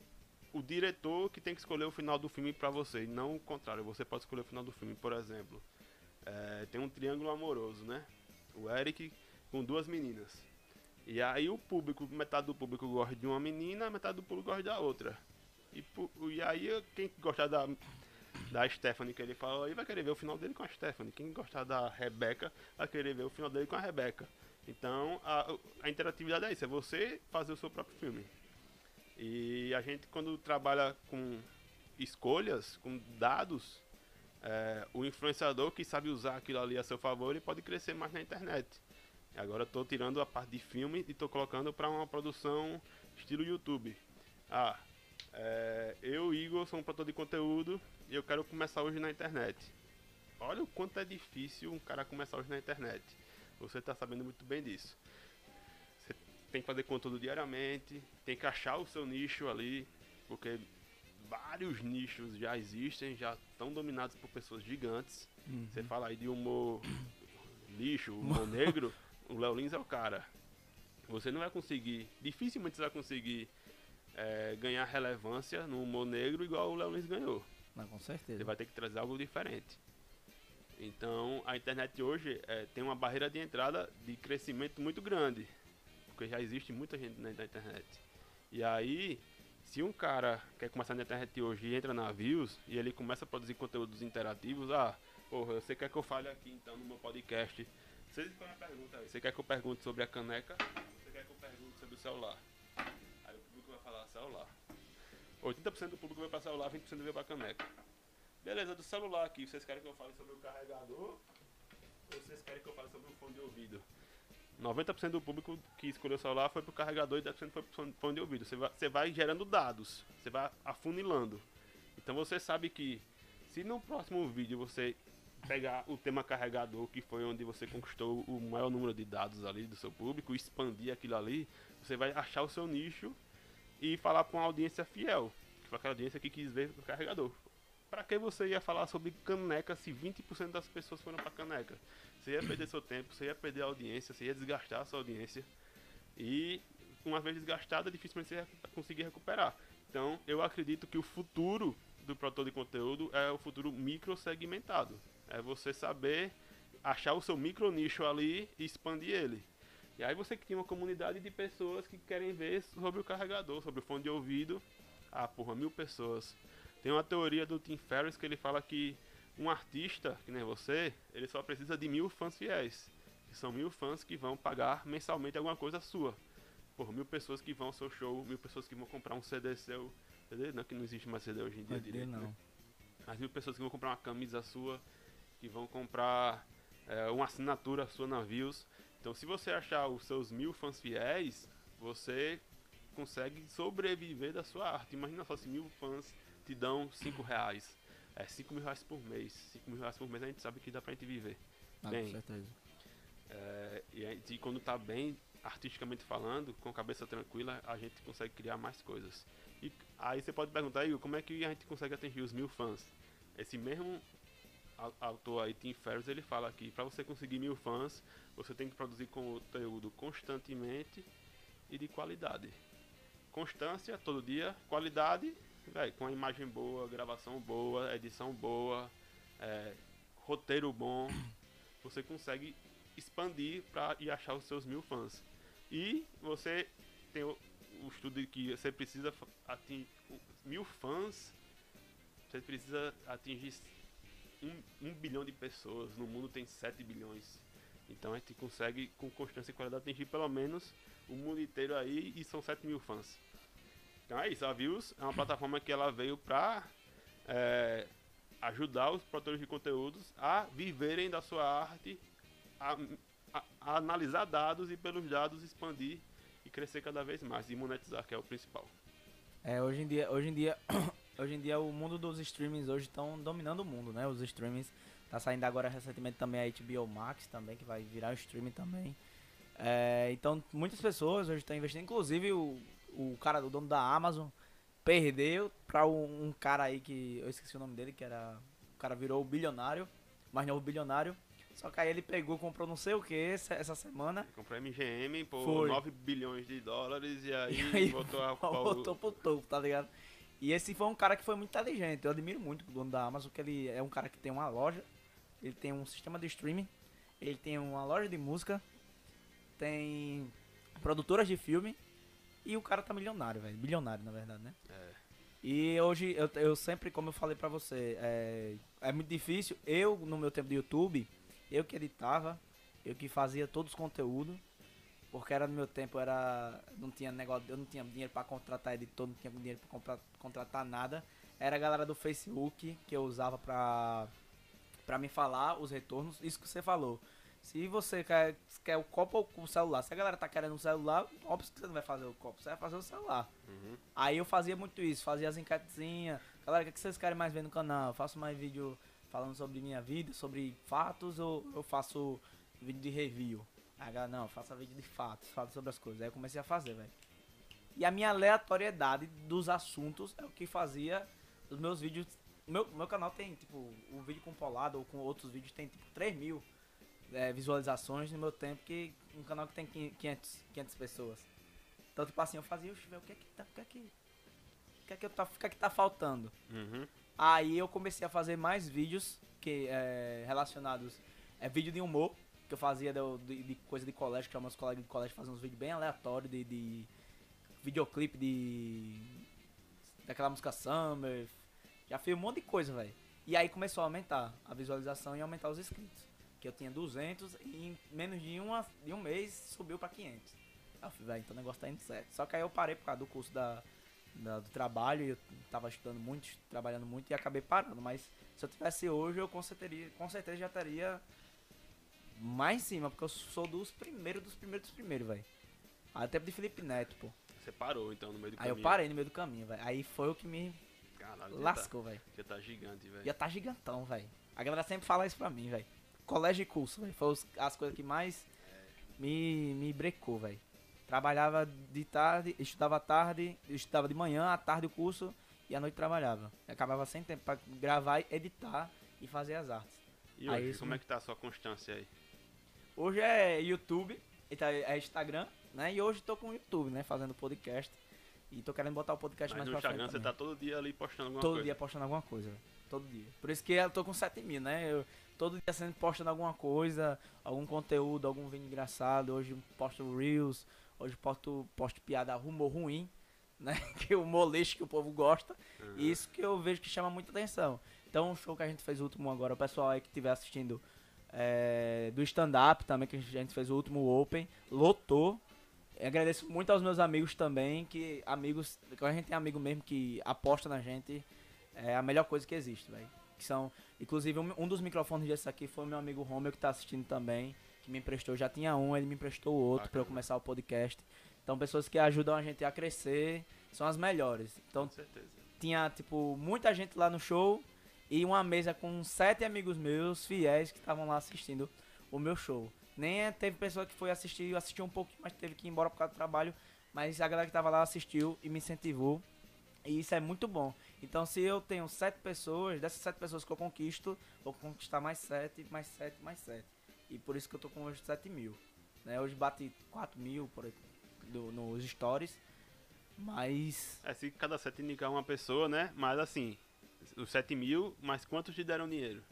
o diretor que tem que escolher o final do filme para você, e não o contrário, você pode escolher o final do filme, por exemplo. é, tem um triângulo amoroso, né? O Eric com duas meninas. E aí o público, metade do público gosta de uma menina, metade do público gosta da outra. E, e aí quem gostar da, da Stephanie que ele falou aí vai querer ver o final dele com a Stephanie. Quem gostar da Rebeca vai querer ver o final dele com a Rebeca. Então a, a interatividade é isso, é você fazer o seu próprio filme. E a gente quando trabalha com escolhas, com dados, é, o influenciador que sabe usar aquilo ali a seu favor, ele pode crescer mais na internet. Agora estou tirando a parte de filme e estou colocando para uma produção estilo YouTube. Ah, é, eu, Igor, sou um produtor de conteúdo e eu quero começar hoje na internet. Olha o quanto é difícil um cara começar hoje na internet. Você está sabendo muito bem disso. Você tem que fazer conteúdo diariamente, tem que achar o seu nicho ali, porque vários nichos já existem, já estão dominados por pessoas gigantes. Você fala aí de humor lixo, humor negro, o Léo Lins é o cara. Você não vai conseguir, dificilmente você vai conseguir é, ganhar relevância no humor negro igual o Léo Lins ganhou. Não, com Você certeza. vai ter que trazer algo diferente. Então, a internet hoje é, tem uma barreira de entrada de crescimento muito grande. Porque já existe muita gente na, na internet. E aí, se um cara quer começar na internet hoje e entra na Views e ele começa a produzir conteúdos interativos, ah, porra, você quer que eu fale aqui então no meu podcast? Você põe uma pergunta aí. Você quer que eu pergunte sobre a caneca? Você quer que eu pergunte sobre o celular? Aí o público vai falar celular. 80% do público vai para celular, 20% vai para caneca. Beleza, do celular aqui, vocês querem que eu fale sobre o carregador ou vocês querem que eu fale sobre o fone de ouvido? 90% do público que escolheu o celular foi pro carregador e 10% foi pro fone de ouvido. Você vai, você vai gerando dados, você vai afunilando. Então você sabe que se no próximo vídeo você pegar o tema carregador, que foi onde você conquistou o maior número de dados ali do seu público, expandir aquilo ali, você vai achar o seu nicho e falar com uma audiência fiel, que foi aquela audiência que quis ver o carregador. Para que você ia falar sobre caneca se 20% das pessoas foram para caneca? Você ia perder seu tempo, você ia perder a audiência, você ia desgastar a sua audiência. E uma vez desgastada, dificilmente você ia conseguir recuperar. Então, eu acredito que o futuro do produtor de conteúdo é o futuro microsegmentado. É você saber achar o seu micro nicho ali e expandir ele. E aí você cria uma comunidade de pessoas que querem ver sobre o carregador, sobre o fone de ouvido. Ah, porra, mil pessoas. Tem uma teoria do Tim Ferriss que ele fala que um artista, que nem você, ele só precisa de mil fãs fiéis. Que são mil fãs que vão pagar mensalmente alguma coisa sua. Por mil pessoas que vão ao seu show, mil pessoas que vão comprar um CD seu. CD? Não que não existe mais CD hoje em dia CD direito. não. Né? Mas mil pessoas que vão comprar uma camisa sua, que vão comprar é, uma assinatura sua navios. Então se você achar os seus mil fãs fiéis, você consegue sobreviver da sua arte. Imagina só se mil fãs te dão 5 reais. É 5 mil reais por mês. 5 mil reais por mês a gente sabe que dá pra gente viver. Ah, Bem, com certeza. É, e, a gente, quando tá bem, artisticamente falando, com a cabeça tranquila, a gente consegue criar mais coisas. E aí você pode perguntar, aí, como é que a gente consegue atingir os mil fãs? Esse mesmo autor aí, Tim Ferriss, ele fala que para você conseguir mil fãs, você tem que produzir conteúdo constantemente e de qualidade. Constância, todo dia, qualidade, véi, com a imagem boa, gravação boa, edição boa, é, roteiro bom, você consegue expandir para e achar os seus mil fãs. E você tem o, o estudo que você precisa atingir mil fãs, você precisa atingir um, um bilhão de pessoas. No mundo tem 7 bilhões. Então a gente consegue, com constância e qualidade, atingir pelo menos o mundo inteiro aí e são 7 mil fãs. Então é isso, a Views é uma plataforma que ela veio pra é, ajudar os produtores de conteúdos a viverem da sua arte, a, a- a analisar dados e pelos dados expandir e crescer cada vez mais e monetizar, que é o principal. É, hoje em dia, hoje em dia, hoje em dia o mundo dos streamings hoje estão dominando o mundo, né? Os streamings tá saindo agora recentemente também a HBO Max também que vai virar streaming também. É, então muitas pessoas hoje estão investindo, inclusive o, o cara, o dono da Amazon perdeu para um, um cara aí que eu esqueci o nome dele, que era o cara virou bilionário, mais novo bilionário. Só que aí ele pegou, comprou não sei o que essa, essa semana Comprou a MGM por Foi. 9 bilhões de dólares e aí, E aí voltou a voltou pro topo, tá ligado? E esse foi um cara que foi muito inteligente. Eu admiro muito o dono da Amazon, que ele é um cara que tem uma loja, ele tem um sistema de streaming, ele tem uma loja de música, tem produtoras de filme e o cara tá milionário, velho. Bilionário, na verdade, né? É. E hoje eu, eu sempre, como eu falei pra você, é, é muito difícil. Eu, no meu tempo de YouTube, eu que editava, eu que fazia todos os conteúdos. Porque era no meu tempo, era. Não tinha negócio, eu não tinha dinheiro pra contratar editor, não tinha dinheiro pra comprar, contratar nada. Era a galera do Facebook que eu usava pra, pra me falar os retornos. Isso que você falou. Se você quer, quer o copo ou o celular, se a galera tá querendo um celular, óbvio que você não vai fazer o copo, você vai fazer o celular. Uhum. Aí eu fazia muito isso, fazia as enquetezinhas. Galera, o que que vocês querem mais ver no canal? Eu faço mais vídeo falando sobre minha vida, sobre fatos, ou eu faço vídeo de review? Aí a galera, não, eu faço vídeo de fatos, falo sobre as coisas. Aí eu comecei a fazer, velho. E a minha aleatoriedade dos assuntos é o que fazia os meus vídeos. Meu, meu canal tem, tipo, o vídeo com Polado ou com outros vídeos tem, tipo, 3 mil é, visualizações no meu tempo, que um canal que tem 500, 500 pessoas. Então, tipo assim, eu fazia, "Oxe, velho, o que é que tá, o que é que, o que é que, eu tá, o que é que tá faltando? Uhum. Aí eu comecei a fazer mais vídeos que é, relacionados, é vídeo de humor, que eu fazia de, de- de coisa de colégio, que meus colegas de colégio faziam uns vídeos bem aleatórios de, de videoclipe de daquela música Summer, já fiz um monte de coisa, velho. E aí começou a aumentar a visualização e aumentar os inscritos. Que eu tinha 200 e em menos de, uma, de um mês subiu pra 500. Aí eu falei, velho, então o negócio tá indo certo. Só que aí eu parei por causa do curso da, da- do trabalho, e eu tava estudando muito, trabalhando muito e acabei parando. Mas se eu tivesse hoje, eu com certeza, com certeza já teria mais em cima, porque eu sou dos primeiros, dos primeiros, dos primeiros, velho. Até de Felipe Neto, pô. Você parou então no meio do Aí caminho. eu parei no meio do caminho, velho. Aí foi o que me Caralho, já lascou, velho. Tá, já tá gigante, velho. Ia tá gigantão, velho. A galera sempre fala isso pra mim, velho. Colégio e curso, velho. Foi as coisas que mais me, me brecou, velho. Trabalhava de tarde, estudava à tarde, estudava de manhã, à tarde o curso e à noite trabalhava. E acabava sem tempo pra gravar, editar e fazer as artes. E Aí hoje, isso como é que tá a sua constância aí? Hoje é YouTube, então é Instagram, né? E hoje tô com o YouTube, né? Fazendo podcast. E tô querendo botar o podcast Mas mais no pra Instagram você também. tá todo dia ali postando alguma Todo coisa. dia postando alguma coisa. Todo dia. Por isso que eu tô com 7 mil, né? Eu, todo dia sempre postando alguma coisa, algum conteúdo, algum vídeo engraçado. Hoje posto Reels, hoje posto, posto piada humor ruim, né? Que o molejo que o povo gosta. Uhum. E isso que eu vejo que chama muita atenção. Então o show que a gente fez o último agora, o pessoal aí que estiver assistindo é, do stand-up também, que a gente fez o último Open, lotou. Eu agradeço muito aos meus amigos também, que amigos, quando a gente tem amigo mesmo que aposta na gente, é a melhor coisa que existe, velho. Que são, inclusive, um, um dos microfones desse aqui foi o meu amigo Romeu que tá assistindo também, que me emprestou, já tinha um, ele me emprestou outro pra eu começar o podcast. Então, pessoas que ajudam a gente a crescer são as melhores. Então, Com certeza. tinha, tipo, muita gente lá no show e uma mesa com sete amigos meus, fiéis, que estavam lá assistindo o meu show. Nem é- teve pessoa que foi assistir, assistiu um pouco, mas teve que ir embora por causa do trabalho. Mas a galera que tava lá assistiu e me incentivou. E isso é muito bom. Então, se eu tenho sete pessoas, dessas sete pessoas que eu conquisto, vou conquistar mais sete, mais sete, mais sete. E por isso que eu tô com hoje sete mil. Né? Hoje bati quatro mil por aí, do- nos stories. Mas É, se cada sete indicar uma pessoa, né? Mas assim, os 7 mil, mas quantos te deram dinheiro?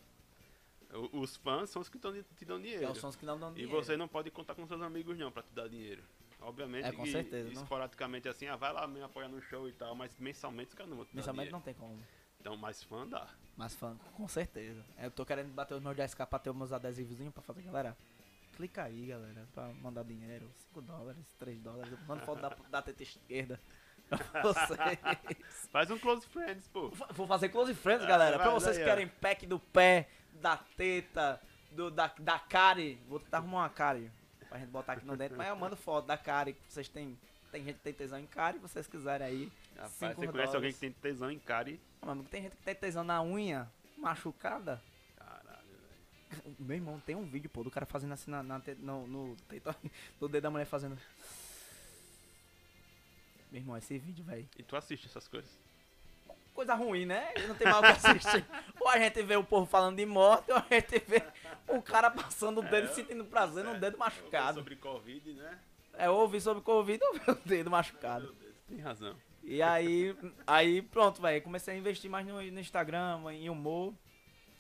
O- Os fãs são os que tão, te dão dinheiro. é os sons que não dão E dinheiro. você não pode contar com seus amigos não pra te dar dinheiro. Obviamente É, com que certeza, não. esporadicamente assim, ah, vai lá me apoiar no show e tal, mas mensalmente os caras não vão te Mensalmente não tem como. Então, mais fã dá. Mas fã, com certeza. Eu tô querendo bater os meus 10k pra ter os meus adesivozinhos pra fazer, galera. Clica aí, galera, pra mandar dinheiro. 5 dólares, 3 dólares. Eu mando foto da, da teta esquerda vocês. Faz um close friends, pô. Vou fazer close friends, Ah, galera. Pra vocês que ó. querem pack do pé, da teta, do, da, da Kari. Vou tentar arrumar uma Kari pra gente botar aqui no dentro. Mas eu mando foto da Kari. que Vocês têm. Tem gente que tem tesão em Kari, vocês quiserem aí. Rapaz, você conhece alguém dólares. que tem tesão em cara e... Ah, Mano, tem gente que tem tesão na unha machucada. Caralho, velho. Meu irmão, tem um vídeo, pô, do cara fazendo assim na, na no, no, no dedo da mulher fazendo. Meu irmão, esse vídeo, velho. E tu assiste essas coisas? Coisa ruim, né? Não tem mal o que assistir. ou a gente vê o povo falando de morte, ou a gente vê o cara passando o dedo e sentindo prazer no dedo machucado. Sobre Covid, né? É ouvir sobre Covid ou o dedo machucado. Meu Deus, tem razão. E aí, aí pronto, velho. Comecei a investir mais no, no Instagram, em humor.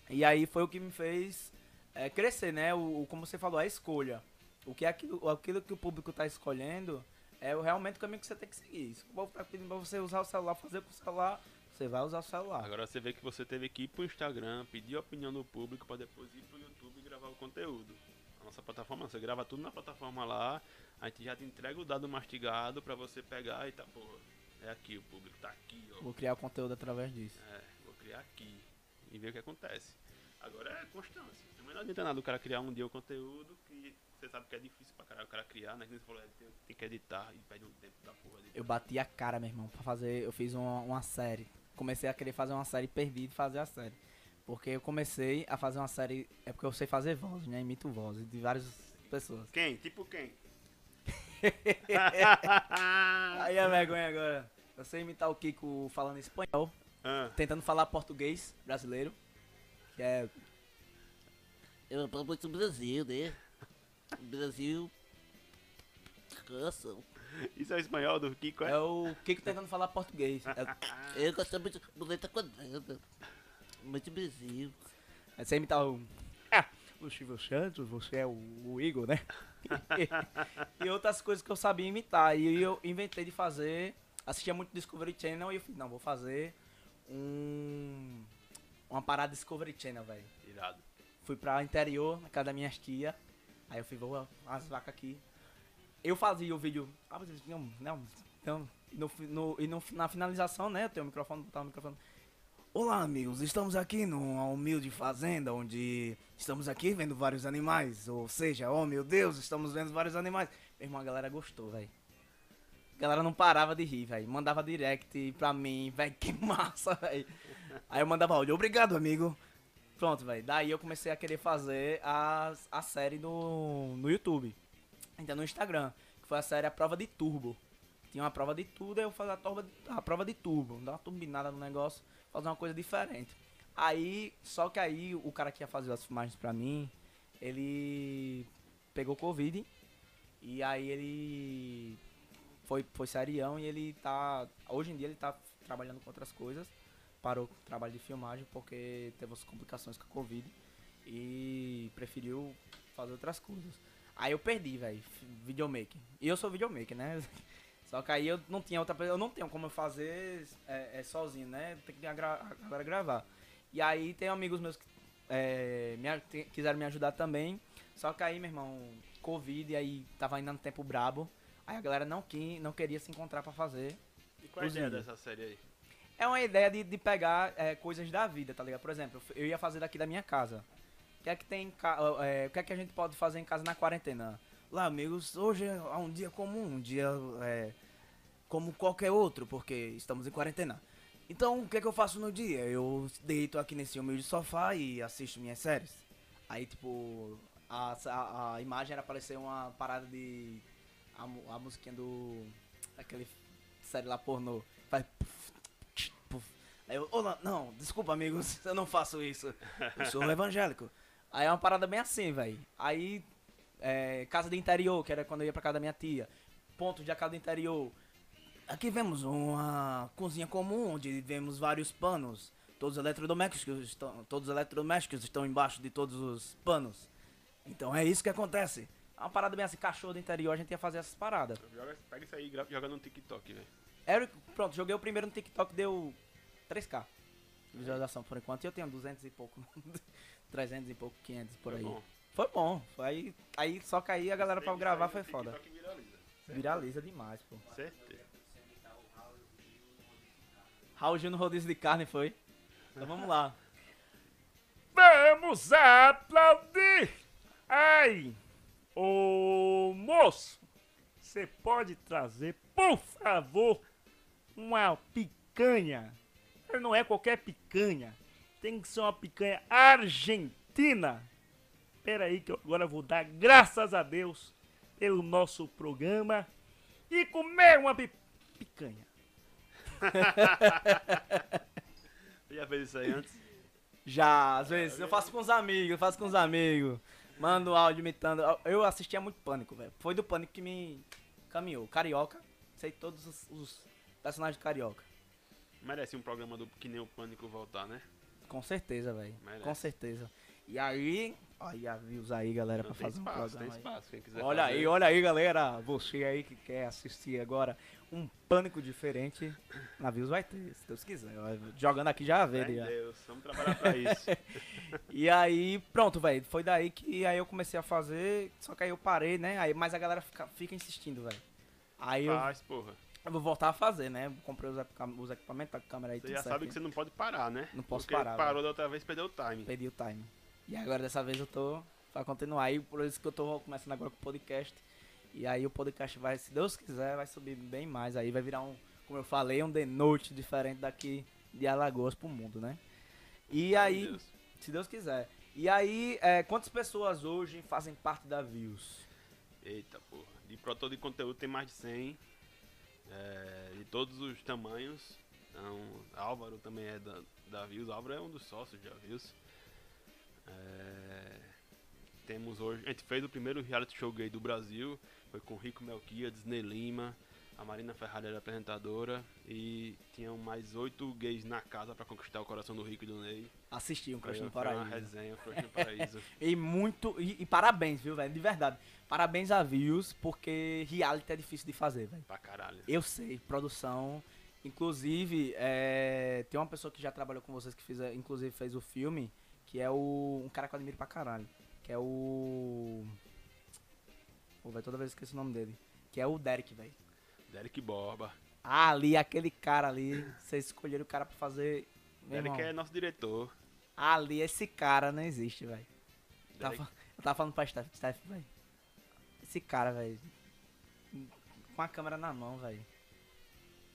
E aí foi o que me fez é, crescer, né? O, o- como você falou, a escolha. O que é aquilo, aquilo que o público tá escolhendo é realmente o caminho que você tem que seguir. Se o povo tá pedindo pra você usar o celular, fazer com o celular, você vai usar o celular. Agora você vê que você teve que ir pro Instagram, pedir a opinião do público pra depois ir pro YouTube e gravar o conteúdo. A nossa plataforma, você grava tudo na plataforma lá, a gente já te entrega o dado mastigado pra você pegar e tá, pô, é aqui, o público tá aqui, ó. Vou criar o conteúdo através disso. É, vou criar aqui e ver o que acontece. Agora é constância. Também não adianta nada o cara criar um dia o conteúdo que você sabe que é difícil pra caralho o cara criar, né? Que você falou, é, tem, tem que editar e pede um tempo da porra de Eu bati a cara, meu irmão, pra fazer. Eu fiz uma, uma série. Comecei a querer fazer uma série perdi de fazer a série. Porque eu comecei a fazer uma série. É porque eu sei fazer vozes, né? Imito vozes de várias pessoas. Quem? Tipo quem? Aí a vergonha agora. Eu sei imitar o Kiko falando espanhol, Ah, tentando falar português brasileiro. Que é. Eu falo muito do Brasil, né? Brasil. Cansa. isso é o espanhol do Kiko, é? É o Kiko tentando falar português. É, Eu gosto muito de muleta quadrada. Muito Brasil. é você imitar o. Ah, o Silvio Santos, você é o, o Igor, né? e outras coisas que eu sabia imitar. E eu inventei de fazer. Assistia muito Discovery Channel e eu falei, não, vou fazer um. Uma parada Discovery Channel, velho. Irado. Fui pra interior, na casa da minha tia. Aí eu fui, vou as vacas aqui. Eu fazia o vídeo. Ah, mas não, não, não. E, no, no- e no- na finalização, né? Eu tenho o microfone, botar o microfone. Olá, amigos. Estamos aqui numa humilde fazenda onde estamos aqui vendo vários animais. Ou seja, oh meu Deus, estamos vendo vários animais. Meu irmão, a galera gostou, velho. A galera não parava de rir, velho. Mandava direct pra mim, velho, que massa, velho. Aí eu mandava áudio, obrigado, amigo. Pronto, velho. Daí eu comecei a querer fazer a, a série no, no YouTube. Então no Instagram. Que foi a série A Prova de Turbo. Tinha uma prova de tudo, aí eu fazia a, prova de, a prova de turbo. Dar uma turbinada no negócio, fazer uma coisa diferente. Aí, só que aí o cara que ia fazer as filmagens pra mim, ele pegou Covid. E aí ele foi, foi serião e ele tá. Hoje em dia ele tá trabalhando com outras coisas. Parou o trabalho de filmagem porque teve as complicações com a Covid. E preferiu fazer outras coisas. Aí eu perdi, velho, videomaker. E eu sou videomaker, né? Só que aí eu não tinha outra pessoa, eu não tenho como eu fazer é, é, sozinho, né? Tem que a, a galera gravar. E aí tem amigos meus que é, me, te, quiseram me ajudar também. Só que aí, meu irmão, Covid, aí tava ainda no tempo brabo. Aí a galera não, que, não queria se encontrar pra fazer. E qual a Os ideia dessa série aí? É uma ideia de, de pegar é, coisas da vida, tá ligado? Por exemplo, eu ia fazer daqui da minha casa. O que é que tem é, O que é que a gente pode fazer em casa na quarentena? Lá, amigos, hoje é um dia comum, um dia é, como qualquer outro, porque estamos em quarentena. Então, o que é que eu faço no dia? Eu deito aqui nesse humilde sofá e assisto minhas séries. Aí, tipo, a, a, a imagem era parecer uma parada de. A, a musiquinha do. Aquele série lá pornô. Faz. puf, tch, puf. Aí eu. "Ô, não, não, desculpa, amigos, eu não faço isso. Eu sou evangélico. Aí é uma parada bem assim, velho. Aí. é, casa do interior, que era quando eu ia pra casa da minha tia. Pontos de casa do interior. Aqui vemos uma cozinha comum onde vemos vários panos. Todos os eletrodomésticos estão, todos os eletrodomésticos estão embaixo de todos os panos. Então é isso que acontece. É uma parada bem assim, cachorro do interior, a gente ia fazer essas paradas. Joga, pega isso aí e joga no TikTok, velho. Eric, pronto, joguei o primeiro no TikTok, deu 3k de visualização por enquanto. E eu tenho 200 e pouco, 300 e pouco, 500 por Foi aí. bom. Foi bom. Foi aí, aí, só que aí a galera pra gravar foi foda. Viraliza. Viraliza demais, pô. Certeza. Raul Gil no rodízio de carne foi. Então vamos lá. Vamos aplaudir! Ai! Ô moço, você pode trazer, por favor, uma picanha? Não é qualquer picanha, tem que ser uma picanha argentina. Pera aí que eu agora vou dar graças a Deus pelo nosso programa e comer uma pi- picanha. Já fez isso aí antes? Já, às vezes, eu faço com os amigos, eu faço com os amigos. Mando áudio imitando. Eu assistia muito Pânico, velho. Foi do Pânico que me caminhou. Carioca, sei todos os, os personagens de Carioca. Merece um programa do Que Nem o Pânico voltar, né? Com certeza, velho. Com certeza. E aí, aí avios aí, galera, tem fazer um espaço, tem programa aí. espaço. Quem quiser Olha fazer. aí, olha aí, galera. Você aí que quer assistir agora um pânico diferente, navios vai ter, se Deus quiser. Jogando aqui já vê. Fé em já. Deus, vamos trabalhar pra isso. E aí, pronto, velho. Foi daí que aí eu comecei a fazer. Só que aí eu parei, né? Aí, mas a galera fica, fica insistindo, velho. Aí eu, Faz, porra. Eu vou voltar a fazer, né? Comprei os, os equipamentos, a câmera aí, Você tudo já sabe que você não pode parar, né? Não posso Porque parar, parou da outra vez, perdeu o time. Perdi o time. E agora dessa vez eu tô pra continuar. E por isso que eu tô começando agora com o podcast. E aí o podcast vai, se Deus quiser, vai subir bem mais. Aí vai virar um, como eu falei, um The Note diferente daqui de Alagoas pro mundo, né? E Meu aí, Deus. se Deus quiser. E aí, é, quantas pessoas hoje fazem parte da Views? Eita, porra. De produtor de conteúdo tem mais de 100. É, de todos os tamanhos. Então, Álvaro também é da, da Views. Álvaro é um dos sócios da Views. É, temos hoje. A gente fez o primeiro reality show gay do Brasil. Foi com Rico Melquiades, Ney Lima. A Marina Ferrari era apresentadora. E tinham mais oito gays na casa pra conquistar o coração do Rico e do Ney. Assisti um Crush no foi uma Paraíso. resenha, Crush no Paraíso. E muito. E, e parabéns, viu, velho? De verdade. Parabéns a Views, porque reality é difícil de fazer, velho. pra caralho. Eu sei, produção. Inclusive, é, tem uma pessoa que já trabalhou com vocês que fez, a- inclusive fez o filme, que é o. Um cara que eu admiro pra caralho. Que é o. Pô, velho, toda vez eu esqueço o nome dele. Que é o Derek, velho. Derek Borba. Ah, ali, aquele cara ali. Vocês escolheram o cara pra fazer Meu Derek irmão, é nosso diretor. Ali, esse cara não existe, velho. Derek, tava- Eu tava falando pra Steph, Steph, velho. Esse cara, velho. Com a câmera na mão, velho.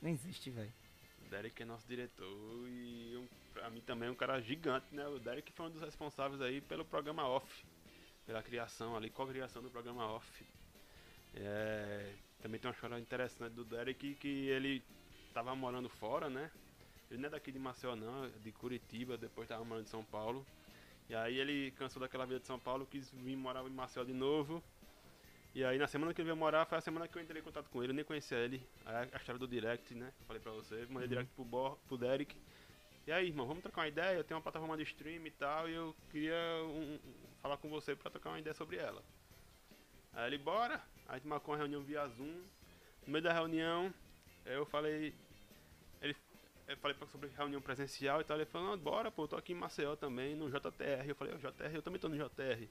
Não existe, velho. Derek é nosso diretor e um, pra mim também é um cara gigante, né? O Derek foi um dos responsáveis aí pelo programa Off. Pela criação ali, co-criação do programa Off. É, também tem uma história interessante do Derek que ele tava morando fora, né? Ele não é daqui de Maceió não, é de Curitiba, depois tava morando em São Paulo. E aí ele cansou daquela vida de São Paulo, quis vir morar em Maceió de novo. E aí na semana que ele veio morar, foi a semana que eu entrei em contato com ele, eu nem conhecia ele. Aí a história do direct, né? Falei pra você, mandei direct pro, Bo, pro Derek. E aí, irmão, vamos trocar uma ideia? Eu tenho uma plataforma de stream e tal, e eu queria um- um- falar com você pra trocar uma ideia sobre ela. Aí ele, bora. A gente marcou uma reunião via Zoom. No meio da reunião, eu falei. Ele, eu falei sobre reunião presencial e tal. Ele falou, bora, pô, eu tô aqui em Maceió também, no JTR. Eu falei, "Ô, JTR, eu também tô no JTR.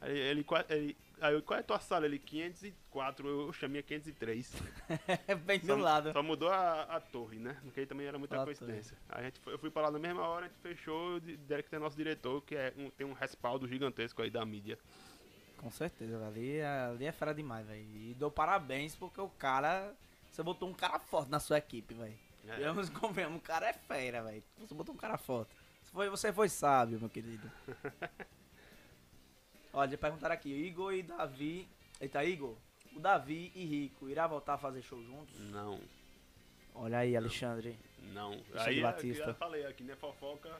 Aí ele, qual- ele, aí eu, qual é a tua sala? Ele, 504, eu chamei 503. É bem do Só, lado. só mudou a, a torre, né? Porque aí também era muita A coincidência. Aí a gente foi- eu fui pra lá na mesma hora, a gente fechou, o Derek tem nosso diretor, que é um- tem um respaldo gigantesco aí da mídia. Com certeza, ali, é- ali é fera demais, velho. E dou parabéns porque o cara. Você botou um cara forte na sua equipe, velho. É. Vamos convenhamos, o cara é fera, velho. Você botou um cara forte. Você foi, você foi sábio, meu querido. Olha, perguntaram aqui, Igor e Davi. Eita, Igor, o Davi e Rico irá voltar a fazer show juntos? Não, Olha aí, Alexandre. não. Alexandre aí é, Batista. já falei aqui, né? Fofoca.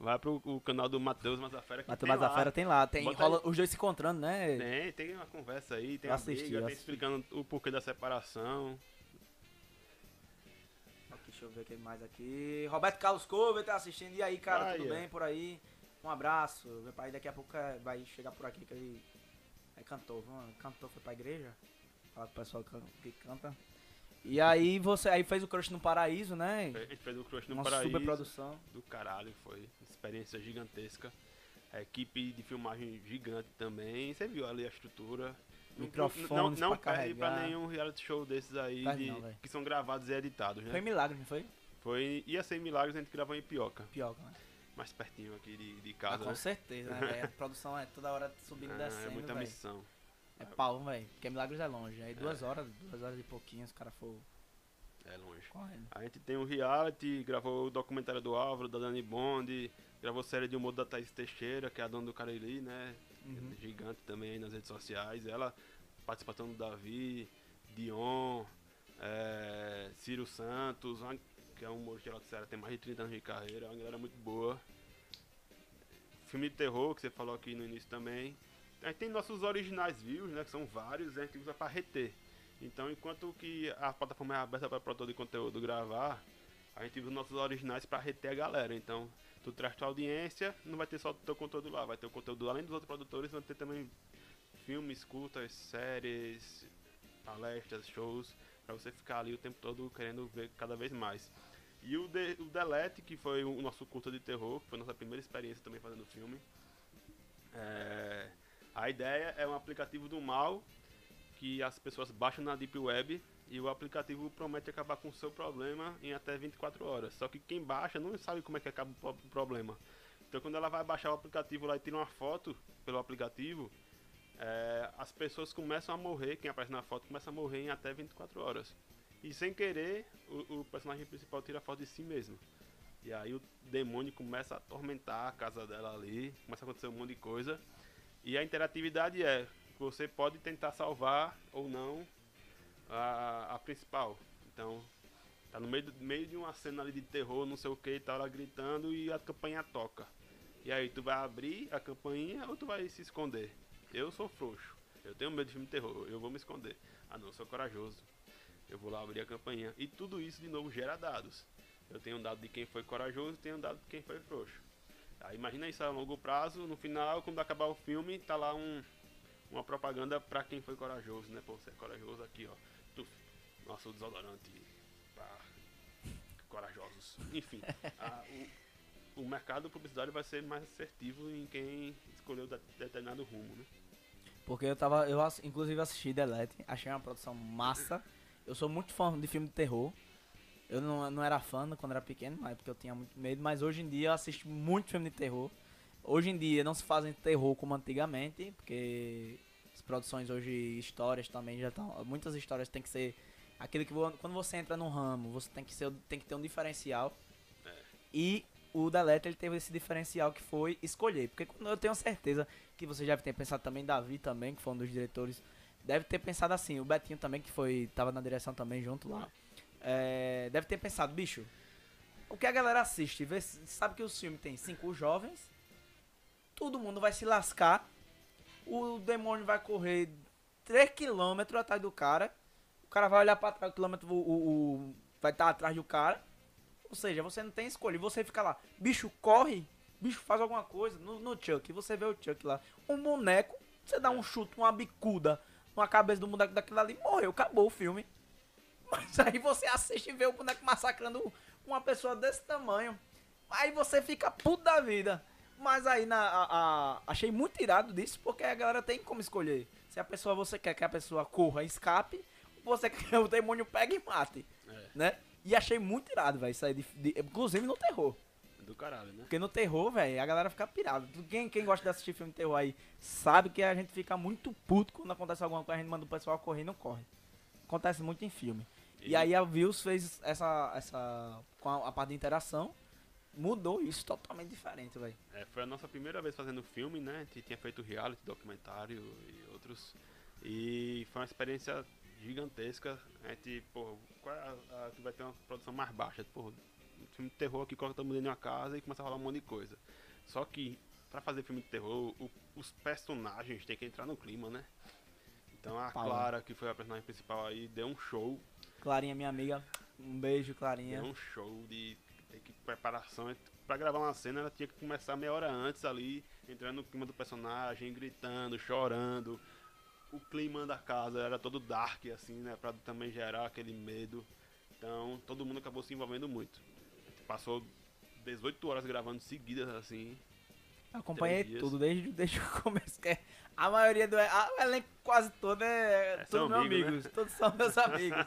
Vai pro o canal do Matheus Mazafera. que Mas tem lá. tem lá, tem Bota rola- os dois se encontrando, né? Tem, tem uma conversa aí, tem Eu a assisti, briga, tem explicando o porquê da separação. Aqui, deixa eu ver quem mais aqui. Roberto Carlos Cover tá assistindo. E aí, cara, Aí, tudo ó. bem por aí? Um abraço. Meu pai daqui a pouco é- vai chegar por aqui que ele é cantor. Cantor foi pra igreja. Fala com o pessoal que canta. E aí você aí fez o Crush no Paraíso, né? A gente fez o Crush no Uma Paraíso. super produção. do caralho, foi experiência gigantesca. A equipe de filmagem gigante também. Você viu ali a estrutura. Microfones não, não pra perde pra carregar. nenhum reality show desses aí Perde de- não, que são gravados e editados, né? Foi milagre, não foi? Foi, ia ser Milagres, a gente gravou em Pioca, Pior, né? mais pertinho aqui de, de Ah, casa. com né? certeza, né? A produção é toda hora subindo e Ah, descendo, é muita velho. missão. É pau, velho. Porque Milagres é longe. Aí duas horas, duas horas e pouquinho, os caras foram É longe. correndo. A gente tem um reality, gravou o documentário do Álvaro, da Dani Bond, gravou série de humor da Thaís Teixeira, que é a dona do Cariri, né? Uhum. Gigante também aí nas redes sociais. Ela participação do Davi, Dion, é, Ciro Santos, uma- que é um humorista de Ceará, tem mais de 30 anos de carreira, é uma galera muito boa. Filme de terror, que você falou aqui no início também. A gente tem nossos originais views, né? Que são vários, a gente usa para reter. Então, enquanto que a plataforma é aberta para produtor de conteúdo gravar, a gente usa os nossos originais para reter a galera. Então, tu traz tua audiência, não vai ter só o teu conteúdo lá, vai ter o conteúdo além dos outros produtores, vai ter também filmes, curtas, séries, palestras, shows, para você ficar ali o tempo todo querendo ver cada vez mais. E o, de, o Delete, que foi o nosso curta de terror, foi a nossa primeira experiência também fazendo filme. É, a ideia é um aplicativo do mal que as pessoas baixam na Deep Web e o aplicativo promete acabar com o seu problema em até 24 horas. Só que quem baixa não sabe como é que acaba o pro- o problema. Então quando ela vai baixar o aplicativo lá e tira uma foto pelo aplicativo, é, as pessoas começam a morrer, quem aparece na foto começa a morrer em até 24 horas. E sem querer, o, o personagem principal tira a foto de si mesmo. E aí o demônio começa a atormentar a casa dela ali, começa a acontecer um monte de coisa. E a interatividade é, você pode tentar salvar ou não a, a principal. Então, tá no meio, do- meio de uma cena ali de terror, não sei o que, tá ela gritando e a campainha toca. E aí tu vai abrir a campainha ou tu vai se esconder? Eu sou frouxo. Eu tenho medo de filme de terror, eu vou me esconder. Ah não, eu sou corajoso. Eu vou lá abrir a campainha. E tudo isso de novo gera dados. Eu tenho um dado de quem foi corajoso e tenho um dado de quem foi frouxo. Aí imagina isso a longo prazo, no final, quando acabar o filme, tá lá um, uma propaganda pra quem foi corajoso, né? Pô, você é corajoso aqui, ó. Tu, nosso desodorante pra corajosos. Enfim, a- o, o mercado publicitário vai ser mais assertivo em quem escolheu de- determinado rumo, né? Porque eu tava. Eu inclusive assisti Delete, achei uma produção massa. Eu sou muito fã de filme de terror. Eu não, não era fã quando era pequeno, mas porque eu tinha muito medo, mas hoje em dia eu assisto muito filme de terror. Hoje em dia não se fazem terror como antigamente, porque as produções hoje, histórias também já estão. Muitas histórias tem que ser. Aquilo que quando você entra num ramo, você tem que, ser, tem que ter um diferencial. E o Deleta ele teve esse diferencial que foi escolher. Porque eu tenho certeza que você já deve ter pensado também, Davi também, que foi um dos diretores, deve ter pensado assim, o Betinho também, que foi. tava na direção também junto lá. É, deve ter pensado, bicho, o que a galera assiste? Vê, sabe que o filme tem cinco jovens, todo mundo vai se lascar, o demônio vai correr 3km atrás do cara, o cara vai olhar pra trás, o quilômetro o, o- vai estar atrás do cara. Ou seja, você não tem escolha. Você fica lá, bicho, corre, bicho, faz alguma coisa. No, no Chuck, você vê o Chuck lá, um boneco, você dá um chute, uma bicuda numa cabeça do boneco daquilo ali, morreu, acabou o filme. Mas aí você assiste e vê o boneco massacrando uma pessoa desse tamanho. Aí você fica puto da vida. Mas aí na, a- a- achei muito irado disso, porque a galera tem como escolher. Se a pessoa você quer que a pessoa corra e escape, ou você quer que o demônio pegue e mate. É. Né? E achei muito irado, velho, isso aí. de- de- inclusive no terror. Do caralho, né? Porque no terror, velho, a galera fica pirada. Quem, quem gosta de assistir filme de terror aí sabe que a gente fica muito puto quando acontece alguma coisa, a gente manda o pessoal correr e não corre. Acontece muito em filme. E, E- aí a Views fez essa. essa. com a, a parte de interação, mudou isso totalmente diferente, velho. É, foi a nossa primeira vez fazendo filme, né? A gente tinha feito reality, documentário e outros. E foi uma experiência gigantesca. A gente, pô, qual é a, a que vai ter uma produção mais baixa? Pô, um filme de terror que coloca todo mundo em uma casa e começa a rolar um monte de coisa. Só que, pra fazer filme de terror, o- os personagens têm que entrar no clima, né? Então a Paulo. Clara, que foi a personagem principal aí, deu um show. Clarinha, minha amiga, um beijo, Clarinha. Deu um show de preparação. Pra gravar uma cena, ela tinha que começar meia hora antes ali, entrando no clima do personagem, gritando, chorando. O clima da casa era todo dark, assim, né? Pra também gerar aquele medo. Então, todo mundo acabou se envolvendo muito. Passou 18 horas gravando seguidas, assim. Eu acompanhei tudo desde, desde o começo. É- a maioria do. A, o elenco quase todo é. É, todos meus amigos, né? Todos são meus amigos.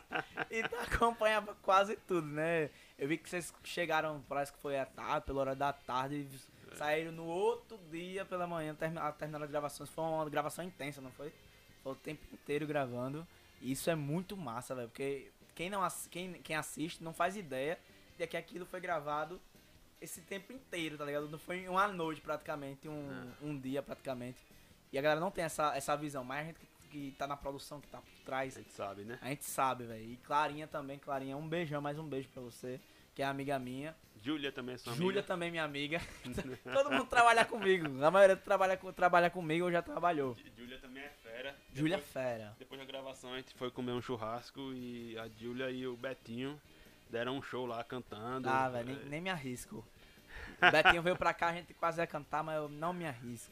Então acompanhava quase tudo, né? Eu vi que vocês chegaram, parece que foi à tarde, pela hora da tarde, e É. saíram no outro dia pela manhã, termi- terminaram as gravações. Foi uma gravação intensa, não foi? Foi o tempo inteiro gravando. E isso é muito massa, velho. Porque quem, não, quem, quem assiste não faz ideia de que aquilo foi gravado esse tempo inteiro, tá ligado? Não foi uma noite praticamente, um, um dia praticamente. E a galera não tem essa, essa visão, mas a gente que, tá na produção, que tá por A trás, gente sabe, né? a gente sabe, velho. E Clarinha também, Clarinha, um beijão, mais um beijo pra você, que é amiga minha. Júlia também é sua Júlia amiga. também, minha amiga. Todo mundo trabalha comigo. A maioria trabalha, trabalha comigo ou já trabalhou. Júlia também é fera. Júlia Depois- Fera. Depois da gravação a gente foi comer um churrasco e a Júlia e o Betinho deram um show lá cantando. Ah, velho, nem, É, nem me arrisco. O Betinho veio pra cá, a gente quase ia cantar, mas eu não me arrisco.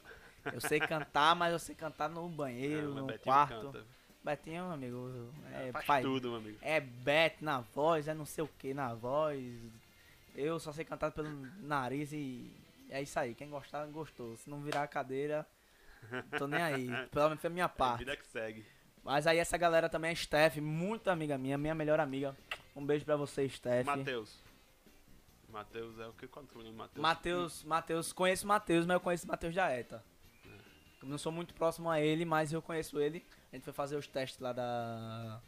Eu sei cantar, mas eu sei cantar no banheiro, não, mas no Betinho quarto. canta. Betinho, meu amigo, é Faz pai. tudo, meu amigo. É Bet na voz, é não sei o que na voz. Eu só sei cantar pelo nariz e é isso aí. Quem gostar, gostou. Se não virar a cadeira, tô nem aí. Pelo menos foi a minha É a parte. vida que segue. Mas aí essa galera também é Steph, muito amiga minha, minha melhor amiga. Um beijo pra você, Steph. Matheus. Matheus é o que? É o Matheus? Matheus, Matheus, conheço Matheus, mas eu conheço Matheus da ETA. Eu não sou muito próximo a ele, mas eu conheço ele. A gente foi fazer os testes lá da.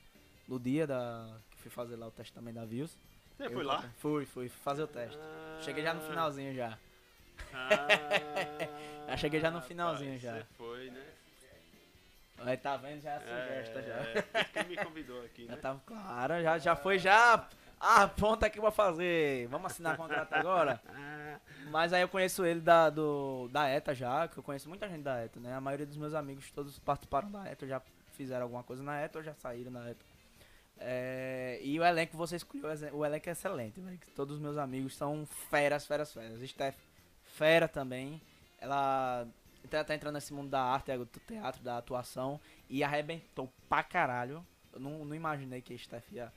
No dia da. Que fui fazer lá o teste também da Views. Você Eu foi lá? Fui, fui, fazer o teste. Cheguei já no finalzinho já. Ah, Já cheguei já no finalzinho já. Você foi, né? Aí tá vendo, já se gesta já. É, por isso que me convidou aqui, Já né? tava claro, já, já foi já. Ah, ponta que eu vou fazer. Vamos assinar contrato agora? Ah, Mas aí eu conheço ele da, do, da ETA já, que eu conheço muita gente da ETA, né? A maioria dos meus amigos todos participaram da ETA, já fizeram alguma coisa na ETA ou já saíram na ETA. É, e o elenco que você escolheu, o elenco é excelente, velho. que Todos os meus amigos são feras, feras, feras. Steph, fera também. Ela tá, tá entrando nesse mundo da arte, do teatro, da atuação. E arrebentou pra caralho. Eu não, não imaginei que a Steph ia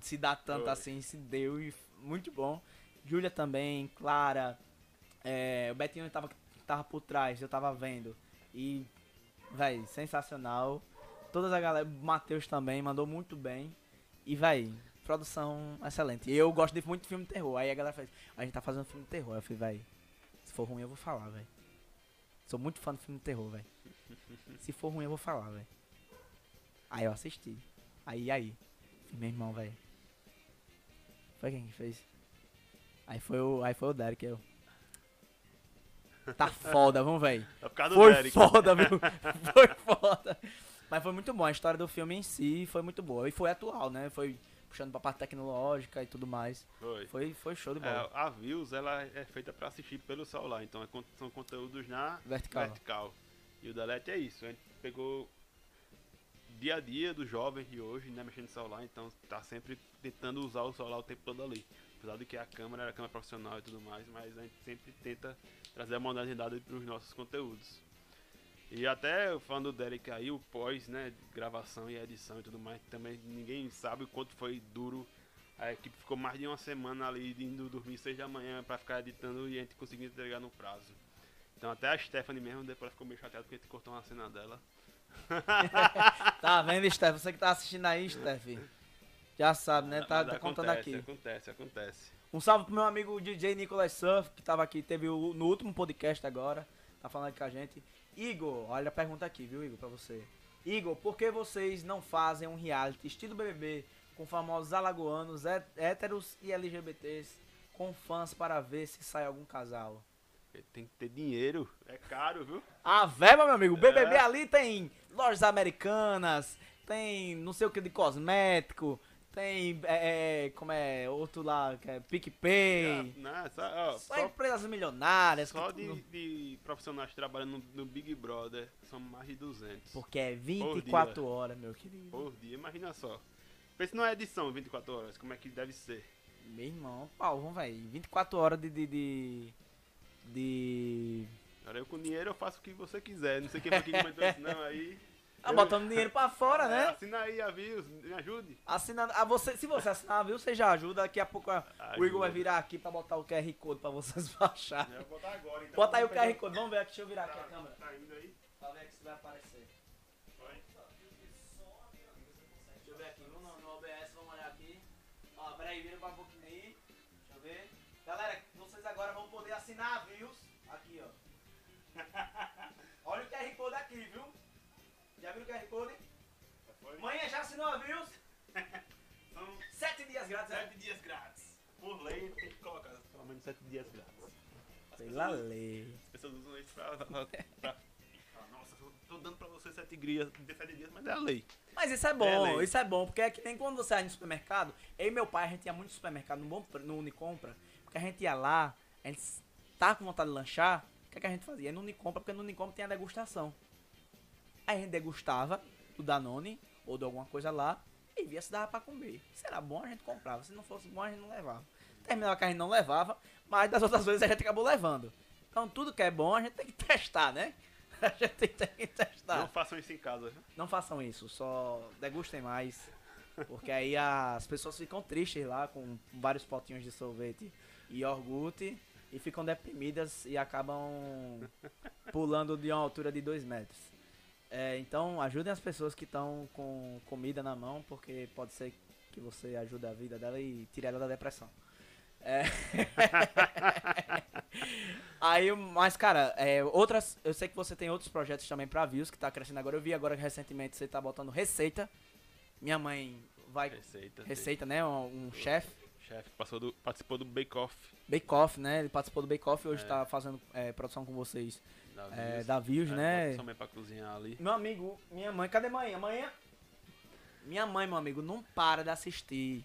se dar tanto Foi. assim, se deu e muito bom. Júlia também, Clara. é, o Betinho tava, tava por trás, eu tava vendo. E, véi, sensacional. Todas a galera, Matheus também, mandou muito bem. E, véi, produção excelente. E eu gosto de muito filme de terror. Aí a galera faz, a gente tá fazendo filme de terror. Eu falei, véi, se for ruim eu vou falar, velho. Sou muito fã de filme de terror, velho. Se for ruim eu vou falar, velho. Aí eu assisti. Aí, aí. Meu irmão, velho. Foi quem que fez? Aí foi o, aí foi o Derek, eu. Tá foda, vamos, velho. É por causa do Foi Derek. foda, viu? Foi foda. Mas foi muito bom, a história do filme em si foi muito boa. E foi atual, né? Foi puxando pra parte tecnológica e tudo mais. Foi. Foi, foi show de bola. É, a Views, ela é feita pra assistir pelo celular, então é são conteúdos na Vertical. vertical. E o Delete é isso, a gente pegou dia a dia do jovem de hoje, né, mexendo no celular, então tá sempre tentando usar o celular o tempo todo ali. Apesar de que a câmera era câmera profissional e tudo mais, mas a gente sempre tenta trazer a modernidade para os nossos conteúdos. E até falando do Derek aí, o pós, né, gravação e edição e tudo mais, também ninguém sabe o quanto foi duro. A equipe ficou mais de uma semana ali indo dormir seis da manhã para ficar editando e a gente conseguiu entregar no prazo. Então até a Stephanie mesmo depois ficou meio chateada porque a gente cortou uma cena dela. Tá vendo, Steph? Você que tá assistindo aí, Steph. Já sabe, né? Tá, tá contando acontece, aqui. Acontece, acontece. Um salve pro meu amigo DJ Nicolas Surf, que tava aqui, teve o- no último podcast agora. Tá falando aqui com a gente. Igor, olha a pergunta aqui, viu, Igor, pra você. Igor, por que vocês não fazem um reality estilo BBB com famosos alagoanos, hé- héteros e LGBTs com fãs para ver se sai algum casal? Tem que ter dinheiro, é caro, viu? A verba, meu amigo. O BBB É. ali tem lojas americanas, tem não sei o que de cosmético, tem, é, é, como é, outro lá, que é PicPay. Não, só, ó, Só, só, empresas milionárias. só que de, tudo- de profissionais trabalhando no, no Big Brother são mais de 200 Porque é 24 horas, meu querido. por dia, imagina só. Pensa numa edição 24 horas, como é que deve ser? Meu irmão, pau, vamos velho. 24 horas de. de. de. De- Agora eu com dinheiro eu faço o que você quiser, não sei quem foi que comentou isso não, aí... Ah, eu- botando dinheiro pra fora, É, né? Assina aí, avios, me ajude. Assinando. Ah, você, se você assinar, viu? Você já ajuda. Daqui a pouco ah, o Igor vai virar aqui pra botar o QR Code pra vocês baixarem. Eu vou botar agora, então. Bota aí o QR Code, vamos ver aqui, deixa eu virar aqui a Tá, câmera. tá indo aí? Pra ver se vai aparecer. Vai. Deixa eu ver aqui, no, no OBS, vamos olhar aqui. Ó, peraí, vira pra pouquinho aí. Deixa eu ver. Galera, agora vão poder assinar views. Aqui, ó. Olha o QR Code aqui, viu? Já viu o QR Code? Foi? Manhã já assinou a views? São Sete dias grátis, né? sete dias grátis. Por lei tem que colocar pelo menos sete dias grátis. As Pela pessoas- lei. As pessoas usam isso pra. pra, pra- nossa, eu tô dando pra você sete dias, sete dias, mas é a lei. Mas isso é É bom, lei. isso é bom, porque é que nem quando você vai no supermercado, eu e meu pai, a gente ia muito supermercado, no, bom, no Unicompra, porque a gente ia lá, a gente tá com vontade de lanchar, o que, é que a gente fazia? Ia no Unicompra, porque no Unicompra tem a degustação. Aí a gente degustava do Danone, ou de alguma coisa lá, e via se dava pra comer. Se era bom, a gente comprava, se não fosse bom, a gente não levava. Terminava que a gente não levava, mas das outras vezes a gente acabou levando. Então tudo que é bom, a gente tem que testar, né? A gente tem que testar. Não façam isso em casa? Não façam isso, só degustem mais. Porque aí as pessoas ficam tristes lá com vários potinhos de sorvete e iogurte e ficam deprimidas e acabam pulando de uma altura de 2 metros. É, então ajudem as pessoas que estão com comida na mão, porque pode ser que você ajude a vida dela e tire ela da depressão. É. Aí, mas cara, é, outras, eu sei que você tem outros projetos também pra views que tá crescendo agora. Eu vi agora que recentemente você tá botando receita. Minha mãe vai Receita. receita, né? Um, um chefe, Chefe passou do, participou do Bake Off Bake Off, né? Ele participou do Bake Off e hoje É. tá fazendo é, produção com vocês da é, Views. da Views, É, né? Também pra cozinhar ali. Meu amigo, minha mãe, cadê mãe? Amanhã? Minha mãe, meu amigo, não para de assistir.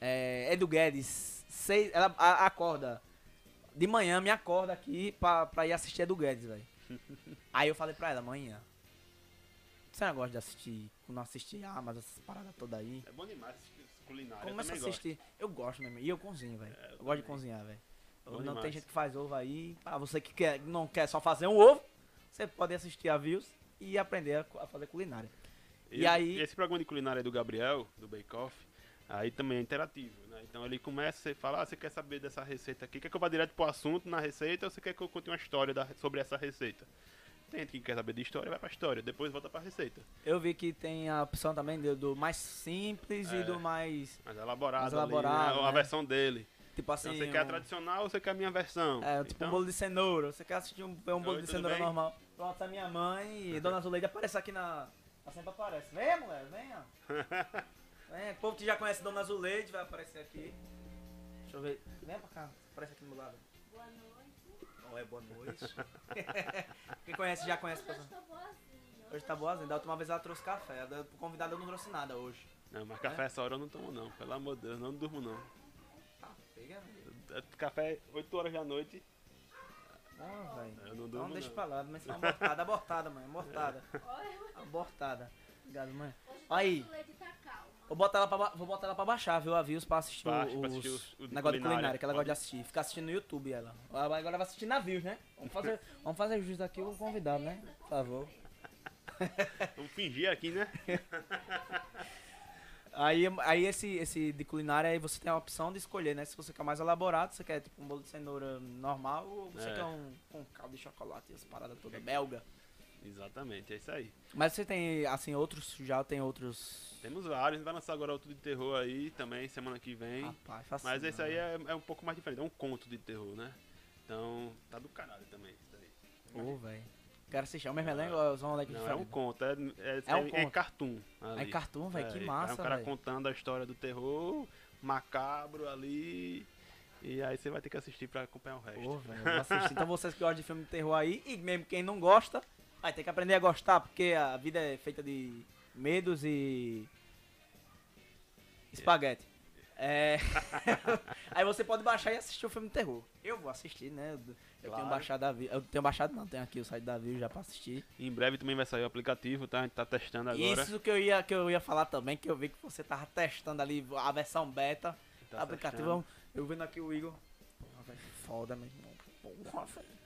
É, Edu Guedes, seis, ela a- acorda. De manhã me acorda aqui pra, pra ir assistir Edu Guedes, velho. Aí eu falei pra ela, amanhã. Você não gosta de assistir, não assistir Amazon, essas paradas todas aí? É bom demais assistir culinária. Começa a eu também assistir. Eu gosto mesmo. E eu cozinho, velho. É, eu eu gosto de cozinhar, velho. Não tem demais. gente que faz ovo aí. Ah, você que quer, não quer só fazer um ovo, você pode assistir a Views e aprender a, a fazer culinária. E, E aí- Esse programa de culinária do Gabriel, do Bake Off, aí também é interativo, né? Então ele começa, você fala, ah, você quer saber dessa receita aqui? Quer que eu vá direto pro assunto na receita ou você quer que eu conte uma história da- sobre essa receita? Tem gente que quer saber de história, vai pra história, depois volta pra receita. Eu vi que tem a opção também do, do mais simples e É. do mais. Mas elaborado, Mais ali, elaborado, né? a né? versão dele. Tipo assim. Então, você quer a um- tradicional ou você quer a minha versão? É, tipo um Então, bolo de cenoura. Você quer assistir um, um bolo Oi, de cenoura bem? normal? Pronto, essa é minha mãe e Dona Zuleide aparece aqui na. Ela sempre aparece. Venha, mulher, venha. Venha. O povo que já conhece Dona Zuleide vai aparecer aqui. Deixa eu ver. Vem pra cá. Aparece aqui do meu lado. Oh, é boa noite. Quem conhece já conhece. Hoje tô boazinha. Hoje tá boazinha. Da última vez ela trouxe café. Da convidada eu não trouxe nada hoje. Não, mas café essa hora eu não tomo não, pelo amor de Deus, não durmo não. Ah, pega, velho. É Café 8 horas da noite, Ah, velho. eu não Então durmo deixa não. pra lá, mas é uma abortada, abortada, mãe, abortada. Olha, Abortada. Obrigado, mãe. hoje Aí. Vou botar ela pra, vou botar ela pra baixar, viu? Avios pra assistir Baixa os, pra assistir os- o negócio de culinária. que ela gosta de assistir. Fica assistindo no YouTube ela. Ela Agora vai assistir navios, né? Vamos fazer, vamos fazer jus aqui o convidado, né? Por favor. Vamos fingir aqui, né? Aí, aí esse, esse de culinária aí você tem a opção de escolher, né? Se você quer mais elaborado, você quer tipo um bolo de cenoura normal ou você É. quer um com caldo de chocolate e as paradas todas belga. Exatamente, é isso aí. Mas você tem, assim, outros, já tem outros... Temos vários, vai lançar agora outro de terror aí também, semana que vem. Rapaz, faça Mas não, esse aí né? é, é um pouco mais diferente, é um conto de terror, né? Então, tá do caralho também. Isso aí. Ô, velho. Quero assistir. É o mesmo elenco ou são moleque Não, é um conto, é, é, É um é, é conto. cartoon. É ali. cartoon, velho. Que É, massa, É um cara velho. contando a história do terror macabro ali. E aí você vai ter que assistir pra acompanhar o resto. Pô, assistir. Então vocês que gostam de filme de terror aí, e mesmo quem não gosta, vai ter que aprender a gostar, porque a vida é feita de medos e. espaguete. É. aí você pode baixar e assistir o filme de terror. Eu vou assistir, né? Eu, Claro. tenho baixado. Eu tenho baixado não, tenho aqui o site da View já pra assistir. Em breve também vai sair o aplicativo, tá? A gente tá testando agora. Isso que eu, ia, que eu ia falar também, que eu vi que você tava testando ali a versão beta. Tá aplicativo, testando. eu vendo aqui o Igor. Foda, meu irmão. Porra, velho.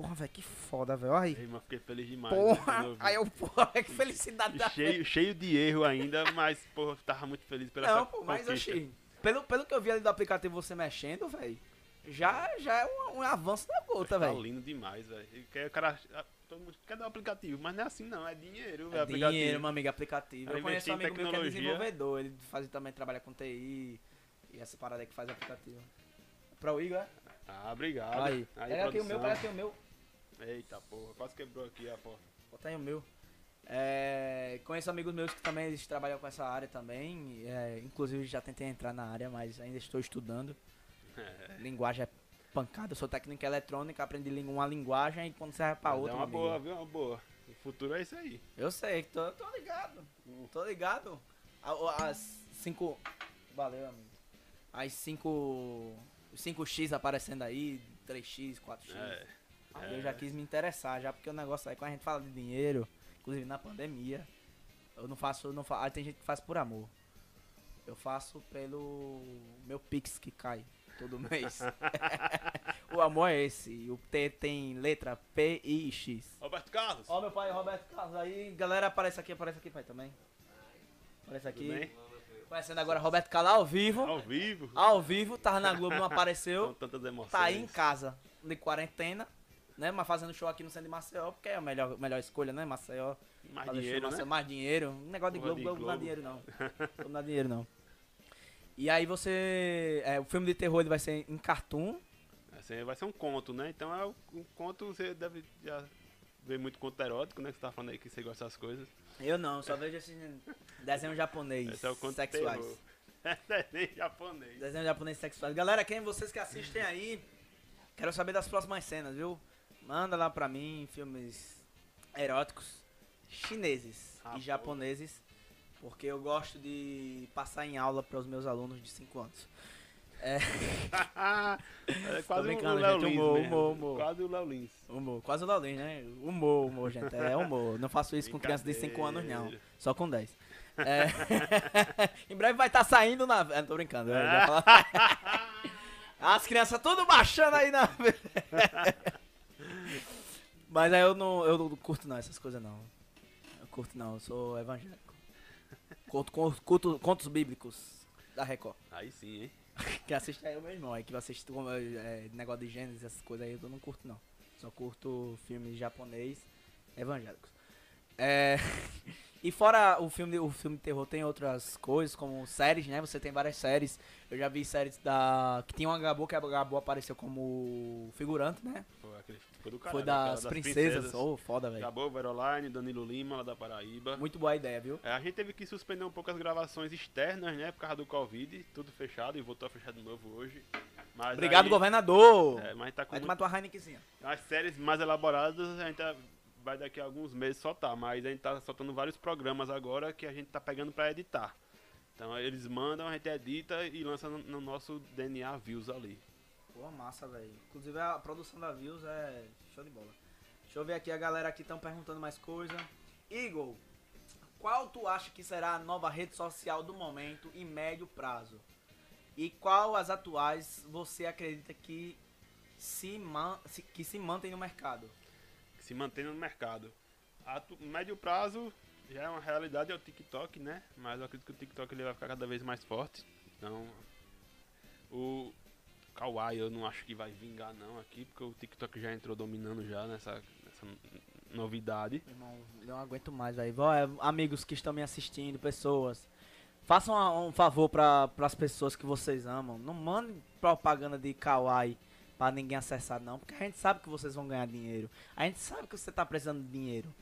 Porra, velho, que foda, velho. Aí. Ei, mas fiquei feliz demais. né, Porra, vi. aí eu, porra, que felicidade da cheio, cheio de erro ainda, mas, porra, tava muito feliz pela Não, pô, mas achei. Pelo, pelo que eu vi ali do aplicativo você mexendo, velho, já, já é um, um avanço da gota, Tá velho. lindo demais, velho. O cara, ah, todo mundo quer dar um aplicativo, mas não é assim não, é dinheiro, velho. É aplicativo. dinheiro, meu amigo, aplicativo. Aí Eu conheço um amigo meu que é tecnologia. desenvolvedor, ele faz, também trabalha com TI e essa parada aí que faz aplicativo. Pra o Igor, é? Ah, obrigado. Aí. Aí, aqui o meu, pega aqui o meu. Eita, porra, quase quebrou aqui a porta. Bota aí o meu. É, conheço amigos meus que também eles trabalham com essa área também. é, inclusive já tentei entrar na área, mas ainda estou estudando. Linguagem é pancada. Eu sou técnica eletrônica, aprendi uma linguagem e quando serve pra Mas outra. é uma boa, amigo. viu? Uma boa. O futuro é isso aí. Eu sei, tô, tô ligado. Tô ligado. As 5. Valeu, amigo. As 5. 5x aparecendo aí, 3x, 4x. É. Aí eu já quis me interessar, já porque o negócio aí, quando a gente fala de dinheiro, inclusive na pandemia, eu não faço, não fa... ah, tem gente que faz por amor. Eu faço pelo meu Pix que cai todo mês. o amor é esse. e O T tem letra P I X. Roberto Carlos. Ó meu pai Roberto Carlos aí, galera, aparece aqui, aparece aqui, pai, também. Aparece aqui. Conhecendo agora Roberto Carlos ao vivo. Ao vivo. Ao vivo, tava na Globo, não São apareceu. tantas emoções. Tá aí em casa, de quarentena, né? Mas fazendo show aqui no centro de Maceió, porque é a melhor, melhor escolha, né? Maceió. Mais fazer show dinheiro, né? Maceió, mais dinheiro. Um negócio de Globo, de Globo não dá dinheiro não. Globo não dá dinheiro não. E aí você. é, o filme de terror ele vai ser em cartoon. Assim, vai ser um conto, né? Então é um conto, você deve já ver muito conto erótico, né? Que você tá falando aí que você gosta dessas coisas. Eu não, só vejo esse desenho japonês. Esse é o conto sexuais. terror. É desenho japonês. Desenho japonês sexuais. Galera, quem vocês que assistem aí, quero saber das próximas cenas, viu? Manda lá pra mim filmes eróticos chineses Ah, e japoneses, porque eu gosto de passar em aula para os meus alunos de 5 anos. É, é quase o brincando, Léo gente, Lins humor, humor, humor. Quase o Léo Lins. humor, quase o Laulin, né? Humor, humor, gente. É humor. Não faço isso com crianças de 5 anos, não. Só com 10. É, em breve vai estar saindo na. Eu tô brincando. As crianças tudo baixando aí na. Mas aí eu não, eu não curto não essas coisas não. Eu curto não, eu sou evangélico. Conto, conto, conto- contos bíblicos da Record. Aí sim, hein? Que assiste aí o meu irmão, aí que assiste é, negócio de Gênesis, essas coisas aí eu não curto não. Só curto filmes japonês evangélicos. É, e fora o filme, o filme terror, tem outras coisas, como séries, né? Você tem várias séries. Eu já vi séries da. que tinha uma Gabo, que a Gabo apareceu como figurante, né? Foi, aquele, foi do Foi caralho, das, aquela princesas. Oh, foda, velho. Gabô, Veroline, Danilo Lima, lá da Paraíba. Muito boa ideia, viu? É, a gente teve que suspender um pouco as gravações externas, né? Por causa do Covid, tudo fechado e voltou a fechar de novo hoje. Mas Obrigado, aí- governador! É, mas tá com Vai tomar tua Heinekenzinha. As séries mais elaboradas a gente tá- vai daqui a alguns meses soltar, mas a gente tá soltando vários programas agora que a gente tá pegando pra editar. Então eles mandam, a gente edita e lança no, no nosso DNA Views ali. Pô, massa, velho. Inclusive a produção da Views é show de bola. Deixa eu ver aqui, a galera aqui estão perguntando mais coisa. Igor, qual tu acha que será a nova rede social do momento em médio prazo? E qual as atuais você acredita que se, man que se mantém no mercado? Que se mantém no mercado. Médio prazo já é uma realidade, é o TikTok, né? Mas eu acredito que o TikTok ele vai ficar cada vez mais forte. Então, o Kawaii eu não acho que vai vingar não aqui, porque o TikTok já entrou dominando já nessa, nessa novidade. Irmão, eu não aguento mais, velho. Vó, é, Amigos que estão me assistindo, pessoas. Façam um favor para as pessoas que vocês amam. Não mandem propaganda de kawaii pra ninguém acessar, não. Porque a gente sabe que vocês vão ganhar dinheiro. A gente sabe que você tá precisando de dinheiro.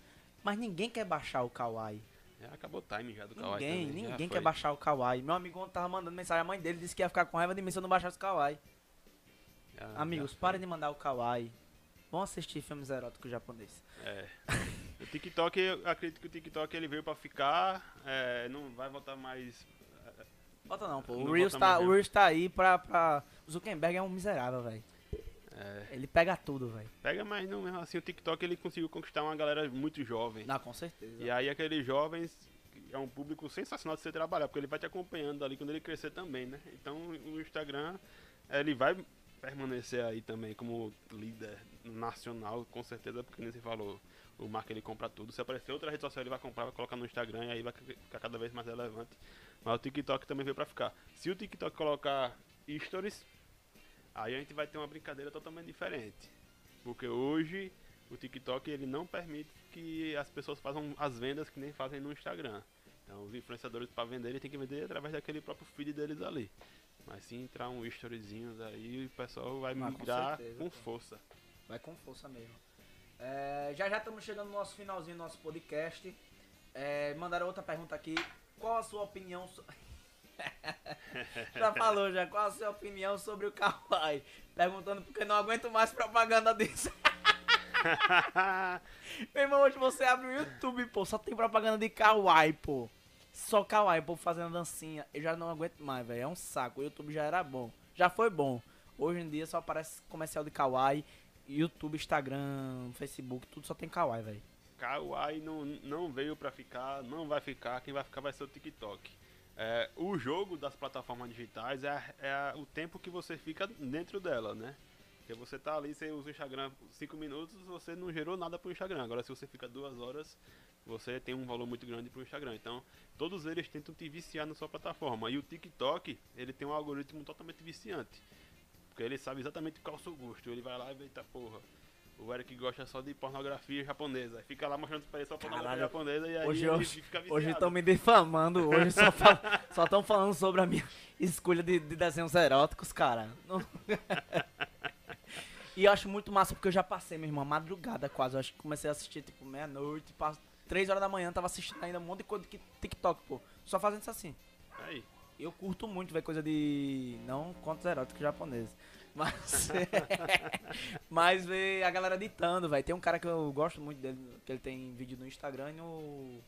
Mas ninguém quer baixar o kawaii. Já acabou o time já do Kawaii Ninguém, também, ninguém foi. quer baixar o kawaii. Meu amigo ontem tava mandando mensagem. A mãe dele disse que ia ficar com raiva de mim se eu não baixasse o kawaii. Já- Amigos, parem de mandar o kawaii. Vão assistir filmes eróticos japoneses. É. O TikTok, eu acredito que o TikTok ele veio pra ficar, é, não vai voltar mais. Bota não, pô. Não O Reels tá, o. Reels tá aí pra, pra... O Zuckerberg é um miserável, velho. é, Ele pega tudo, velho. pega, mas não mesmo assim, o TikTok ele conseguiu conquistar uma galera muito jovem. Não, com certeza. E aí aqueles jovens é um público sensacional de você trabalhar, porque ele vai te acompanhando ali quando ele crescer também, né? Então o Instagram, ele vai permanecer aí também como líder nacional, com certeza, porque nem você falou, o Mark ele compra tudo. Se aparecer outra rede social, ele vai comprar, vai colocar no Instagram e aí vai ficar cada vez mais relevante. Mas o TikTok também veio pra ficar. Se o TikTok colocar stories, aí a gente vai ter uma brincadeira totalmente diferente. Porque hoje o TikTok ele não permite que as pessoas façam as vendas que nem fazem no Instagram. Então os influenciadores para vender, ele tem que vender através daquele próprio feed deles ali. Mas se entrar um storyzinho aí, o pessoal vai Ah, com migrar certeza, com força. Vai com força mesmo. É, já já estamos chegando no nosso finalzinho do nosso podcast. É, mandaram outra pergunta aqui. Qual a sua opinião? So... já falou já. Qual a sua opinião sobre o Kawaii? Perguntando porque não aguento mais propaganda disso. Meu irmão, hoje você abre o YouTube, pô, só tem propaganda de Kawaii, pô. Só Kawaii, pô, fazendo dancinha. Eu já não aguento mais, velho. É um saco. O YouTube já era bom. Já foi bom. Hoje em dia só aparece comercial de Kawaii. YouTube, Instagram, Facebook, tudo só tem Kawaii, velho. Kawaii não, não veio pra ficar, não vai ficar, quem vai ficar vai ser o TikTok. É, o jogo das plataformas digitais é, é o tempo que você fica dentro dela, né? Porque você tá ali, você usa o Instagram 5 minutos, você não gerou nada pro Instagram. Agora se você fica duas horas, você tem um valor muito grande pro Instagram. Então, todos eles tentam te viciar na sua plataforma. E o TikTok, ele tem um algoritmo totalmente viciante. Porque ele sabe exatamente qual é o seu gosto. Ele vai lá e vê, eita porra. O Eric gosta só de pornografia japonesa. Fica lá mostrando pra ele só pornografia Caralho. japonesa e aí Hoje, fica viciado. hoje estão me difamando. Hoje só estão falando sobre a minha escolha de, de desenhos eróticos, cara. E eu acho muito massa porque eu já passei, meu irmão, madrugada quase. Eu acho que comecei a assistir tipo meia-noite, pass- três horas da manhã, tava assistindo ainda um monte de coisa de TikTok, pô. Só fazendo isso assim. Aí. Eu curto muito ver coisa de. Não contos eróticos japoneses. Mas. mas ver a galera editando, velho. Tem um cara que eu gosto muito dele, que ele tem vídeo no Instagram e no.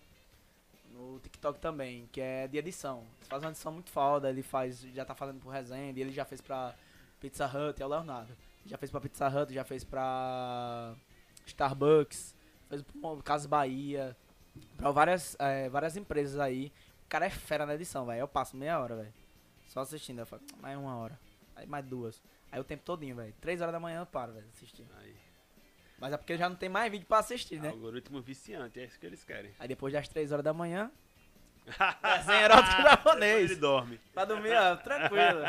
No TikTok também, que é de edição. Ele faz uma edição muito foda, ele faz. Já tá fazendo pro Resende, ele já fez pra Pizza Hut, é o Leonardo. Já fez pra Pizza Hut, já fez pra Starbucks, fez pro Casas Bahia, pra várias, eh, várias empresas aí. O cara é fera na edição, velho. Eu passo meia hora, velho. Só assistindo. Eu falo, mais uma hora. Aí mais duas. Aí o tempo todinho, velho. Três horas da manhã eu paro, velho, assistindo. Aí. Mas é porque já não tem mais vídeo pra assistir, né? Algoritmo viciante, é isso que eles querem. Aí depois das três horas da manhã, desenho erótico japonês. Ele dorme. Pra dormir, ó, tranquilo.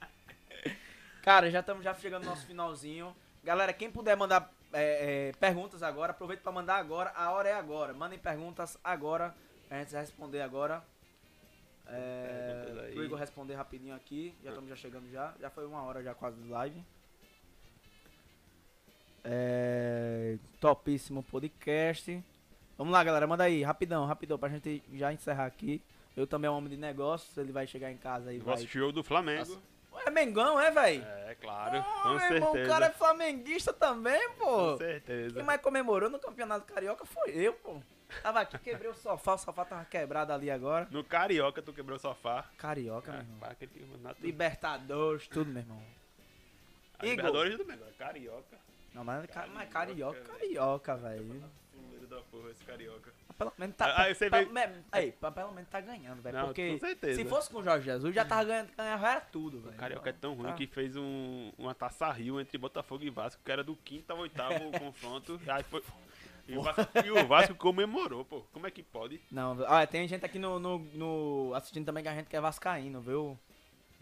Cara, já estamos já chegando no nosso finalzinho. Galera, quem puder mandar é, é, perguntas agora, aproveita pra mandar agora. A hora é agora. Mandem perguntas agora. A gente vai responder agora. É, pro Igor responder rapidinho aqui. Já estamos já chegando já. Já foi uma hora já quase de live. É, topíssimo podcast. Vamos lá, galera. Manda aí, rapidão, rapidão, pra gente já encerrar aqui. Eu também é um homem de negócios. Ele vai chegar em casa e vai. Show do Flamengo. É Mengão, é, velho? É, claro. Ah, com meu certeza. irmão, o cara é flamenguista também, pô. Com certeza. Quem mais comemorou no campeonato carioca foi eu, pô. Tava aqui, quebrei o sofá, o sofá tava quebrado ali agora. No Carioca, tu quebrou o sofá. Carioca, meu irmão. Ah, aquele mandou tudo. Libertadores, tudo, meu irmão. A Igor. Libertadores do Mengão. é Carioca. Não, mas, ca- mas Carioca, carioca, carioca, velho. Da porra, esse Carioca. Pelo menos tá. Ah, aí você pelo, vê- aí, pa- pelo menos tá ganhando, velho. Porque com certeza. se fosse com o Jorge Jesus, já tava ganhando, ganhava era tudo, velho. O Carioca é tão ruim Tá. que fez um, uma taça Rio entre Botafogo e Vasco, que era do quinto ao oitavo confronto. Aí foi, e, o Vasco, e o Vasco comemorou, pô. Como é que pode? Não, olha, tem gente aqui no, no, no- assistindo também que a gente que é vascaíno, viu?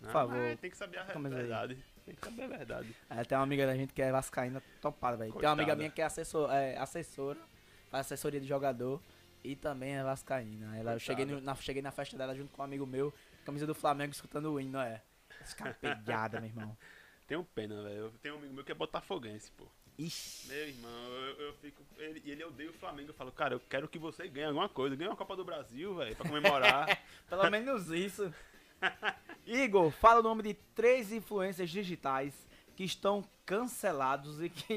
Por favor. tem que saber a aí. verdade. Tem que saber a verdade. É, tem uma amiga da gente que é vascaína topada, velho. Tem uma amiga minha que é, assessor, é assessora, faz assessoria de jogador e também é vascaína. Ela, eu cheguei, no- na, cheguei na festa dela junto com um amigo meu, camisa do Flamengo, escutando o hino, é. É pegada, meu irmão. Tenho pena, velho. Eu tenho um amigo meu que é botafoguense, pô. Ixi. Meu irmão, eu, eu fico. Ele, e ele odeia o Flamengo. Eu falo, cara, eu quero que você ganhe alguma coisa. Ganhe uma Copa do Brasil, velho, pra comemorar. Pelo menos isso. Igor, fala o nome de três influências digitais que estão cancelados e, que,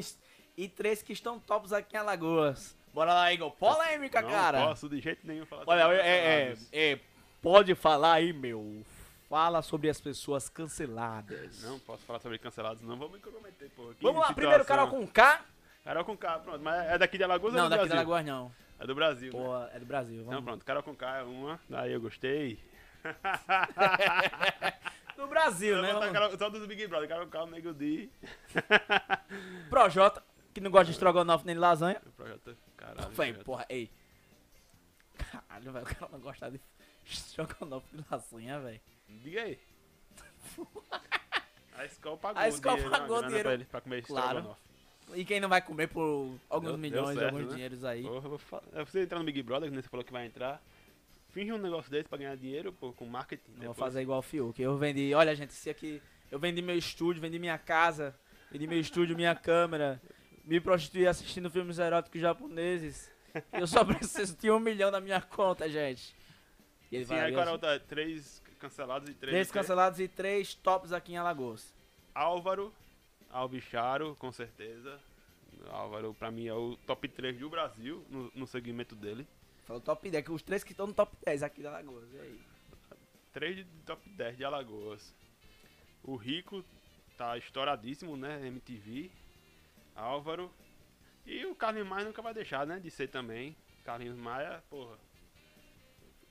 e três que estão tops aqui em Alagoas. Bora lá, Igor. Polêmica, não cara. posso de jeito nenhum falar Olha, sobre é, é, cancelados. é, pode falar aí, meu. Fala sobre as pessoas canceladas. Não posso falar sobre cancelados, não vou me comprometer, pô. Que Vamos lá, situação. primeiro Carol com K. Carol com K, pronto. Mas é daqui de Alagoas ou Não, é do daqui da Brasil? Alagoas não. É do Brasil. né? Pô, é do Brasil. Então Vamos. pronto, Carol com K é uma. Daí eu gostei. Do Brasil, Eu né? Vamos- Carol- Só dos Big Brother, Carol com K, o Nego Di. Projota, que não gosta de estrogonofe nem de lasanha. O projeto, caralho. Véi, porra, ei. Caralho, velho, o cara não gosta de estrogonofe de lasanha, velho. Diga aí. A escola pagou A escola dinheiro, pagou dinheiro. Pra, ele, pra comer Claro. estrogonofe. E quem não vai comer por alguns Deu- deu milhões, certo, alguns né? dinheiros aí. Porra. É, Você entrar no Big Brother, que você falou que vai entrar. Finge um negócio desse pra ganhar dinheiro, pô, com marketing. Não vou fazer igual o Fiuk. Eu vendi, olha, gente, esse aqui. Eu vendi meu estúdio, vendi minha casa, vendi meu estúdio, minha câmera. Me prostituí assistindo filmes eróticos japoneses. Eu só preciso de um milhão na minha conta, gente. E ele Sim, vai aí qual assim, outra? Três cancelados e três. Três cancelados e três tops aqui em Alagoas. Álvaro, Albicharo, com certeza. Álvaro, pra mim, é o top 3 do Brasil, no, no segmento dele. Falou top 10, que os três que estão no top 10 aqui da Alagoas. E aí? 3 de top 10 de Alagoas. O Rico tá estouradíssimo, né? MTV. Álvaro. E o Carlinhos Maia nunca vai deixar, né? De ser também. Carlinhos Maia, porra.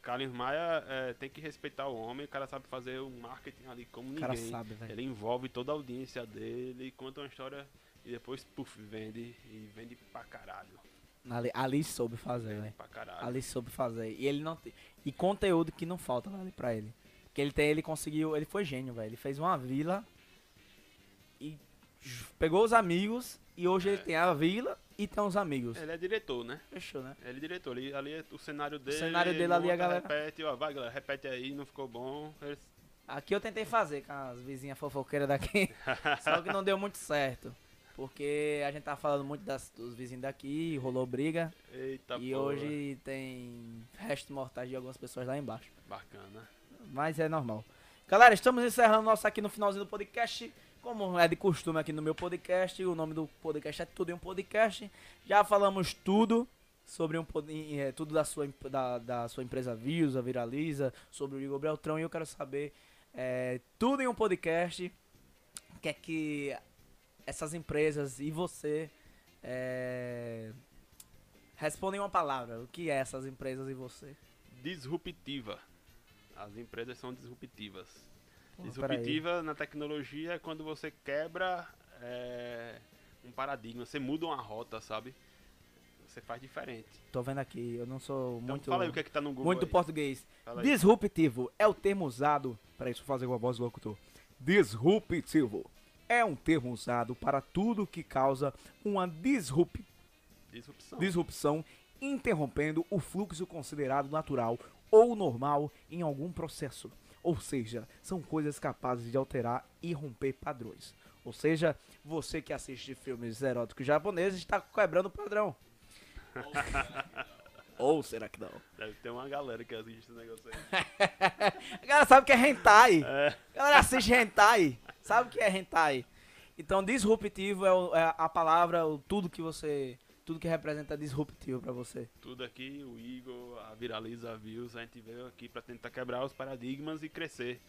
Carlinhos Maia é, tem que respeitar o homem. O cara sabe fazer um marketing ali como O cara ninguém. sabe, velho. Ele envolve toda a audiência dele, conta uma história e depois, puf, vende. E vende pra caralho. Ali, ali soube fazer, velho. caralho. Ali soube fazer. E ele não tem. E conteúdo que não falta, velho, pra ele. Porque ele tem, ele conseguiu. Ele foi gênio, velho. Ele fez uma vila e pegou os amigos. E hoje ele tem a vila e tem os amigos. Ele é diretor, né? Fechou, né? Ele é diretor, ali, ali é o cenário dele. cenário dele ele ali, a galera- Repete, ó, vai galera, repete aí, não ficou bom. Eles- Aqui eu tentei fazer com as vizinhas fofoqueiras daqui. só que não deu muito certo. Porque a gente tá falando muito das, dos vizinhos daqui, rolou briga. Eita e porra. hoje tem restos mortais de algumas pessoas lá embaixo. Bacana. Mas é normal. Galera, estamos encerrando nosso aqui no finalzinho do podcast. Como é de costume aqui no meu podcast, o nome do podcast é Tudo em um Podcast. Já falamos tudo sobre um é, tudo da sua, da, da sua empresa Visa, Viraliza, sobre o Igor Beltrão. E eu quero saber é, tudo em um podcast. O que é que essas empresas e você é, respondem uma palavra. O que é essas empresas e você? Disruptiva. As empresas são disruptivas. Disruptiva na tecnologia é quando você quebra é, um paradigma, você muda uma rota, sabe? Você faz diferente. Tô vendo aqui, eu não sou Então muito. fala aí o que é que tá no Google. muito aí. português. Disruptivo é o termo usado. Peraí, deixa eu fazer com a voz do locutor. Disruptivo é um termo usado para tudo que causa uma disrup- Disrupção. disrupção, interrompendo o fluxo considerado natural ou normal em algum processo. Ou seja, são coisas capazes de alterar e romper padrões. Ou seja, você que assiste filmes eróticos japoneses está quebrando o padrão. Ou será que não? Deve ter uma galera que assiste esse negócio aí. A galera sabe o que é hentai. É. A galera assiste hentai. Sabe o que é hentai. Então, disruptivo é, é a palavra, tudo que você. Tudo que representa disruptivo pra você. Tudo aqui, o Igor, a Viraliza Views, a gente veio aqui pra tentar quebrar os paradigmas e crescer.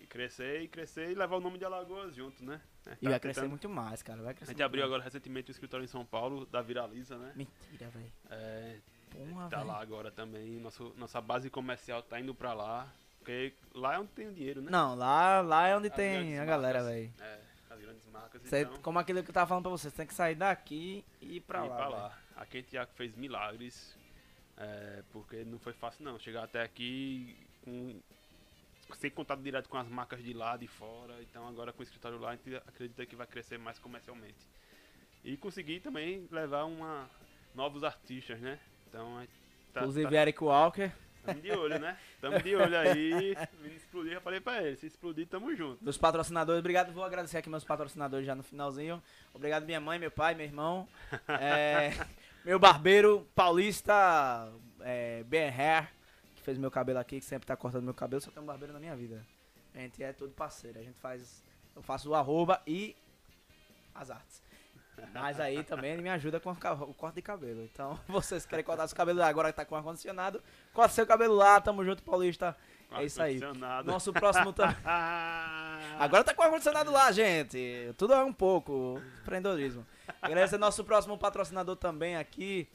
E crescer, e crescer e levar o nome de Alagoas junto, né? A gente E tá vai crescer tentando- muito mais, cara. Vai A crescer gente abriu muito agora recentemente o escritório em São Paulo, da Viraliza, né? mais. Mentira, velho. É, Porra, tá velho. lá agora também. Nosso, nossa base comercial tá indo pra lá. Porque lá é onde tem o dinheiro, né? Não, lá, lá é onde As tem a galera, velho. É, grandes marcas. Cê- então, Como aquilo que eu tava falando pra você, você tem que sair daqui e ir pra ir lá. pra lá. Aqui a gente já fez milagres. é, porque não foi fácil não. Chegar até aqui com, sem contato direto com as marcas de lá, de fora. Então agora com o escritório lá a gente acredita que vai crescer mais comercialmente. E conseguir também levar uma, novos artistas, né? Então a gente tá, Inclusive, Eric Walker, Tamo de olho, né? Tamo de olho aí. Explodir, já falei pra ele. Se explodir, tamo junto. dos patrocinadores. Obrigado, vou agradecer aqui meus patrocinadores já no finalzinho. Obrigado, minha mãe, meu pai, meu irmão. É, meu barbeiro paulista, é, Ben Hair, que fez meu cabelo aqui, que sempre tá cortando meu cabelo. Só tem um barbeiro na minha vida. A gente é todo parceiro. A gente faz. Eu faço o arroba e as artes. Mas aí também ele me ajuda com o corte de cabelo. Então, vocês querem cortar seu cabelo agora que tá com ar-condicionado, corta seu cabelo lá, tamo junto, Paulista. É isso aí. Nosso próximo também. Agora tá com ar-condicionado lá, gente. Tudo é um pouco. Empreendedorismo. Agradecer nosso próximo patrocinador também aqui.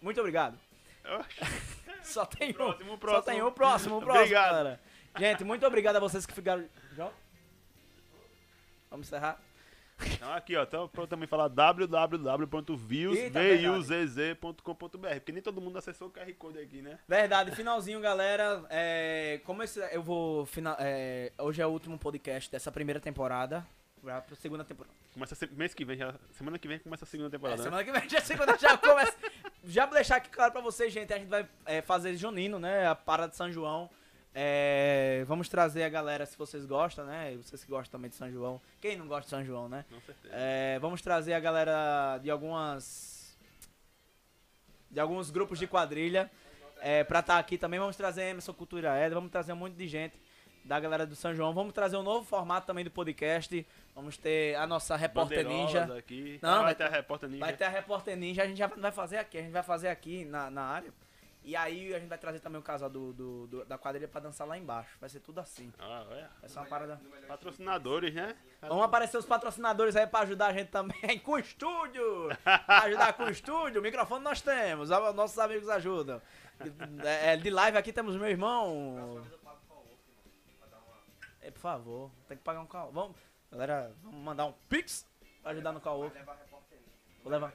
Muito obrigado. Só tem um. Próximo, Só próximo. tem um próximo, o próximo, Obrigado. galera. Gente, muito obrigado a vocês que ficaram. João? Vamos encerrar? Então aqui, ó. Então, pra eu também falar Eita, www.views.com.br. Porque nem todo mundo acessou o QR Code aqui, né? Verdade, finalzinho, galera. É, como esse, eu vou. Final, é, hoje é o último podcast dessa primeira temporada. Pra segunda temporada. Começa se- mês que vem, já, semana que vem começa a segunda É, temporada, né? semana que vem já segunda já começa. Já pra deixar aqui claro pra vocês, gente, a gente vai é, fazer junino, né? A parada de São João. É, vamos trazer a galera, se vocês gostam, né? Vocês que gostam também de São João. Quem não gosta de São João, né? Com certeza. É, vamos trazer a galera de algumas. De alguns grupos de quadrilha. É, pra estar aqui também. Vamos trazer Emerson Cultura Ed. Vamos trazer um monte de gente da galera do São João. Vamos trazer um novo formato também do podcast. Vamos ter a nossa repórter ninja. Aqui. Não, vai vai ter a repórter ninja. Vai ter a repórter ninja, a gente já vai fazer aqui, a gente vai fazer aqui na, na área. E aí a gente vai trazer também o casal do, do- do- da quadrilha pra dançar lá embaixo. Vai ser tudo assim. Ah, é. Vai ser uma parada. Patrocinadores, né? Vão aparecer os patrocinadores aí pra ajudar a gente também com o estúdio. Pra ajudar com o estúdio. O microfone nós temos, nossos amigos ajudam. É, de live aqui temos meu irmão. É, por favor, tem que pagar um call. Vamos, galera, vamos mandar um pix pra ajudar no call. Vou levar.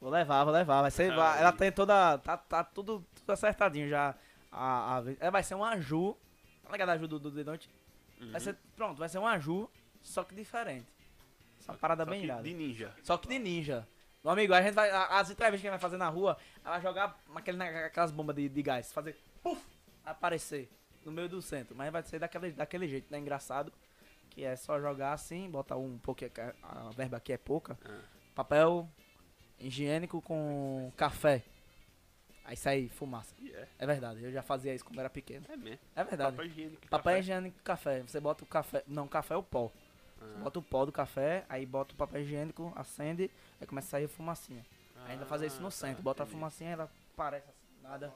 Vou levar, vou levar. Vai ser. vai- ela tem toda. Tá, tá tudo, tudo acertadinho já. A, a, é, vai ser um Aju. Tá ligado a Aju do, do The Noite? Uhum. Vai ser. Pronto, vai ser um Aju, só que diferente. Essa parada Só bem irada. De ninja. Só que de ninja. Meu amigo, a gente vai. a- As entrevistas que a gente vai fazer na rua, ela vai jogar aquele, aquelas bombas de, de gás. Fazer. Puf! Aparecer no meio do centro. Mas vai ser daquele, daquele jeito, né? Engraçado. Que é só jogar assim, botar um pouco. A verba aqui é pouca. Ah. Papel higiênico com café. Aí sai fumaça. E é. É verdade, eu já fazia isso quando era pequeno. É mesmo. É verdade. Papel higiênico. Papel café. higiênico café. Você bota o café. Não, café é o pó. Você Ah. bota o pó do café, aí bota o papel higiênico, acende, aí começa a sair a fumacinha. Ainda fazer isso no Ah, centro. tá, Bota a fumacinha, ela parece assim, nada.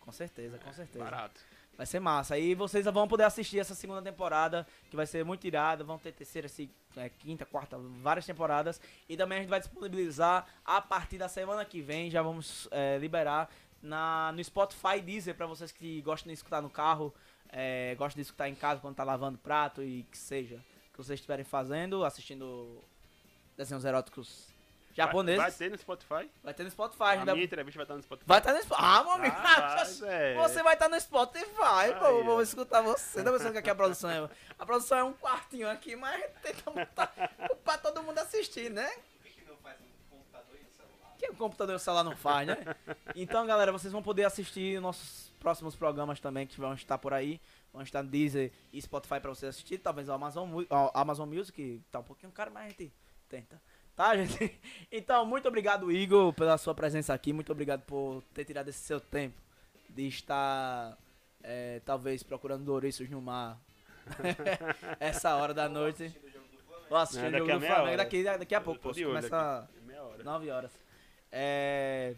Com certeza, com certeza. Barato. Vai ser massa. Aí vocês vão poder assistir essa segunda temporada, que vai ser muito irada. Vão ter terceira, é, quinta, quarta, várias temporadas. E também a gente vai disponibilizar a partir da semana que vem. Já vamos é, liberar na, no Spotify Deezer para vocês que gostam de escutar no carro, é, gostam de escutar em casa quando tá lavando prato e que seja. Que vocês estiverem fazendo, assistindo desenhos eróticos Japoneses. Vai, vai ter no Spotify? Vai ter no Spotify. A ainda- minha entrevista vai estar no Spotify. Vai estar no Spotify. Ah, meu amigo. Rapaz, é. Você vai estar no Spotify, pô. Aí, Vou escutar você. Tá pensando que aqui a produção é. A produção é um quartinho aqui, mas tenta montar pra todo mundo assistir, né? Que o computador e o celular não faz, né? Então, galera, vocês vão poder assistir nossos próximos programas também que vão estar por aí. Vão estar no Deezer e Spotify pra você assistir. Talvez o Amazon, ó, Amazon Music, que tá um pouquinho caro, mas a gente tenta. Tá, gente? Então, muito obrigado, Igor, pela sua presença aqui. Muito obrigado por ter tirado esse seu tempo de estar, é, talvez, procurando ouriços no mar. Essa hora da noite. Vou assistir É, o daqui jogo a do Flamengo daqui, daqui a Eu pouco. tô pô. de olho Começa aqui. Meia hora. 9 horas. É...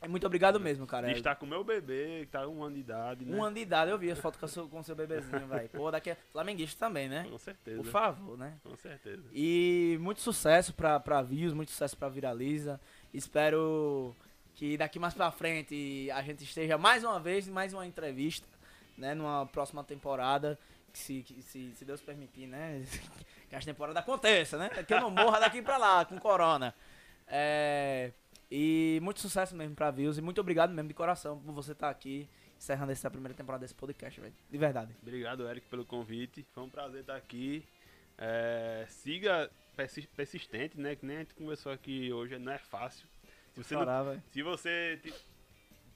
é muito obrigado mesmo, cara. E está com o meu bebê, que tá um ano de idade, né? Um ano de idade, eu vi as fotos com, seu, com seu bebezinho, velho. Pô, daqui é flamenguista também, né? Com certeza. Por favor, né? Com certeza. E muito sucesso pra, pra Views, muito sucesso pra Viraliza. Espero que daqui mais pra frente a gente esteja mais uma vez em mais uma entrevista, né? Numa próxima temporada. Se, se, se Deus permitir, né? Que as temporadas aconteçam, né? Que eu não morra daqui pra lá com corona. É, e muito sucesso mesmo pra Views. E muito obrigado mesmo de coração por você estar aqui encerrando essa primeira temporada desse podcast, velho. De verdade. Obrigado, Eric, pelo convite. Foi um prazer estar aqui. É, siga persi- persistente, né? Que nem a gente conversou aqui hoje, não é fácil. Se você, não- se você ti-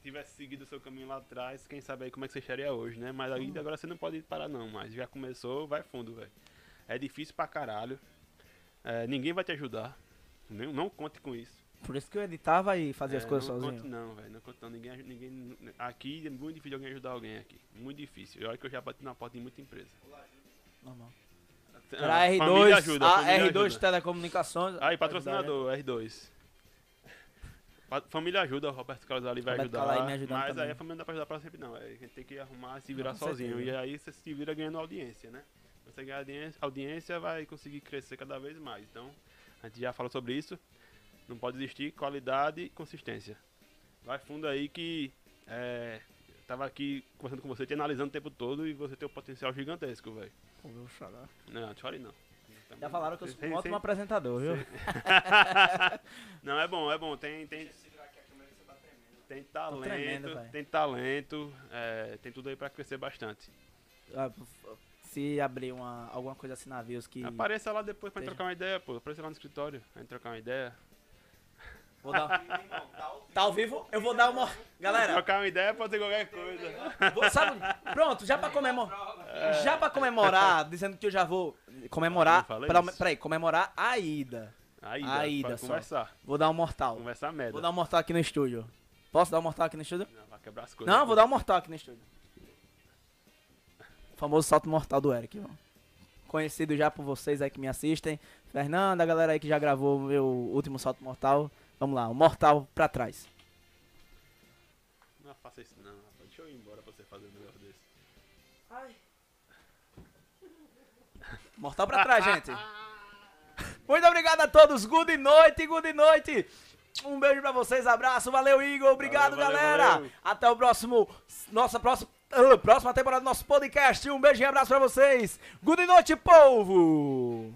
tivesse seguido o seu caminho lá atrás, quem sabe aí como é que você estaria hoje, né? Mas ainda agora você não pode parar não, mas já começou, vai fundo, velho. É difícil pra caralho. É, ninguém vai te ajudar. Não, não conte com isso. Por isso que eu editava e fazia as É, coisas não sozinho. Conte não, velho. Não conte não. Ninguém. Aqui é muito difícil alguém ajudar alguém aqui. Muito difícil. Olha que eu já bati na porta de muita empresa. Normal. Ah, Era R2, família ajuda, a família R2 ajuda. Telecomunicações. Aí, patrocinador, R2. Pa- Família ajuda, o Roberto Carlos ali vai Roberto ajudar. Mas também. aí a família não dá pra ajudar pra sempre, não. A gente tem que arrumar, se virar com sozinho. certeza. E aí você se vira ganhando audiência, né? Você ganhar audiência, audiência, vai conseguir crescer cada vez mais. Então, a gente já falou sobre isso. Não pode existir qualidade e consistência. Vai fundo aí que. É, tava aqui conversando com você, te analisando o tempo todo e você tem um potencial gigantesco, velho. Pô, eu vou chorar. Não, não chore não. Já falaram que eu sou um ótimo apresentador, viu? Não, é bom, é bom. Tem, tem, tem talento, tremendo, velho. tem talento, é, tem tudo aí pra crescer bastante. Ah, Se abrir uma, alguma coisa assim na Views que. Apareça lá depois pra trocar uma ideia, pô. Apareça lá no escritório, pra gente trocar uma ideia. Vou dar... Tá ao vivo? Eu vou dar uma. Galera, Trocar uma ideia pode ser qualquer coisa. vou- sabe? Pronto, já pra comemorar. Já pra comemorar, dizendo que eu já vou comemorar. Pera, isso. peraí, comemorar a ida. A ida pra só. conversar. Vou dar um mortal. Conversar merda. Vou dar um mortal aqui no estúdio. Posso dar um mortal aqui no estúdio? Não, vai quebrar as coisas. Não, vou dar um mortal aqui no estúdio. O famoso salto mortal do Eric, mano. Conhecido já por vocês aí que me assistem. Fernanda, a galera aí que já gravou meu último salto mortal. Vamos lá, o mortal pra trás. Não faça isso não, rapaz. Deixa eu ir embora pra você fazer um negócio desse. Mortal pra trás, gente. Muito obrigado a todos. Good noite, good noite. Um beijo pra vocês, abraço. Valeu, Igor. Obrigado, Valeu, valeu, galera. valeu. Até o próximo. Nossa próxima, ah, próxima temporada do nosso podcast. Um beijo e abraço pra vocês. Good noite, povo.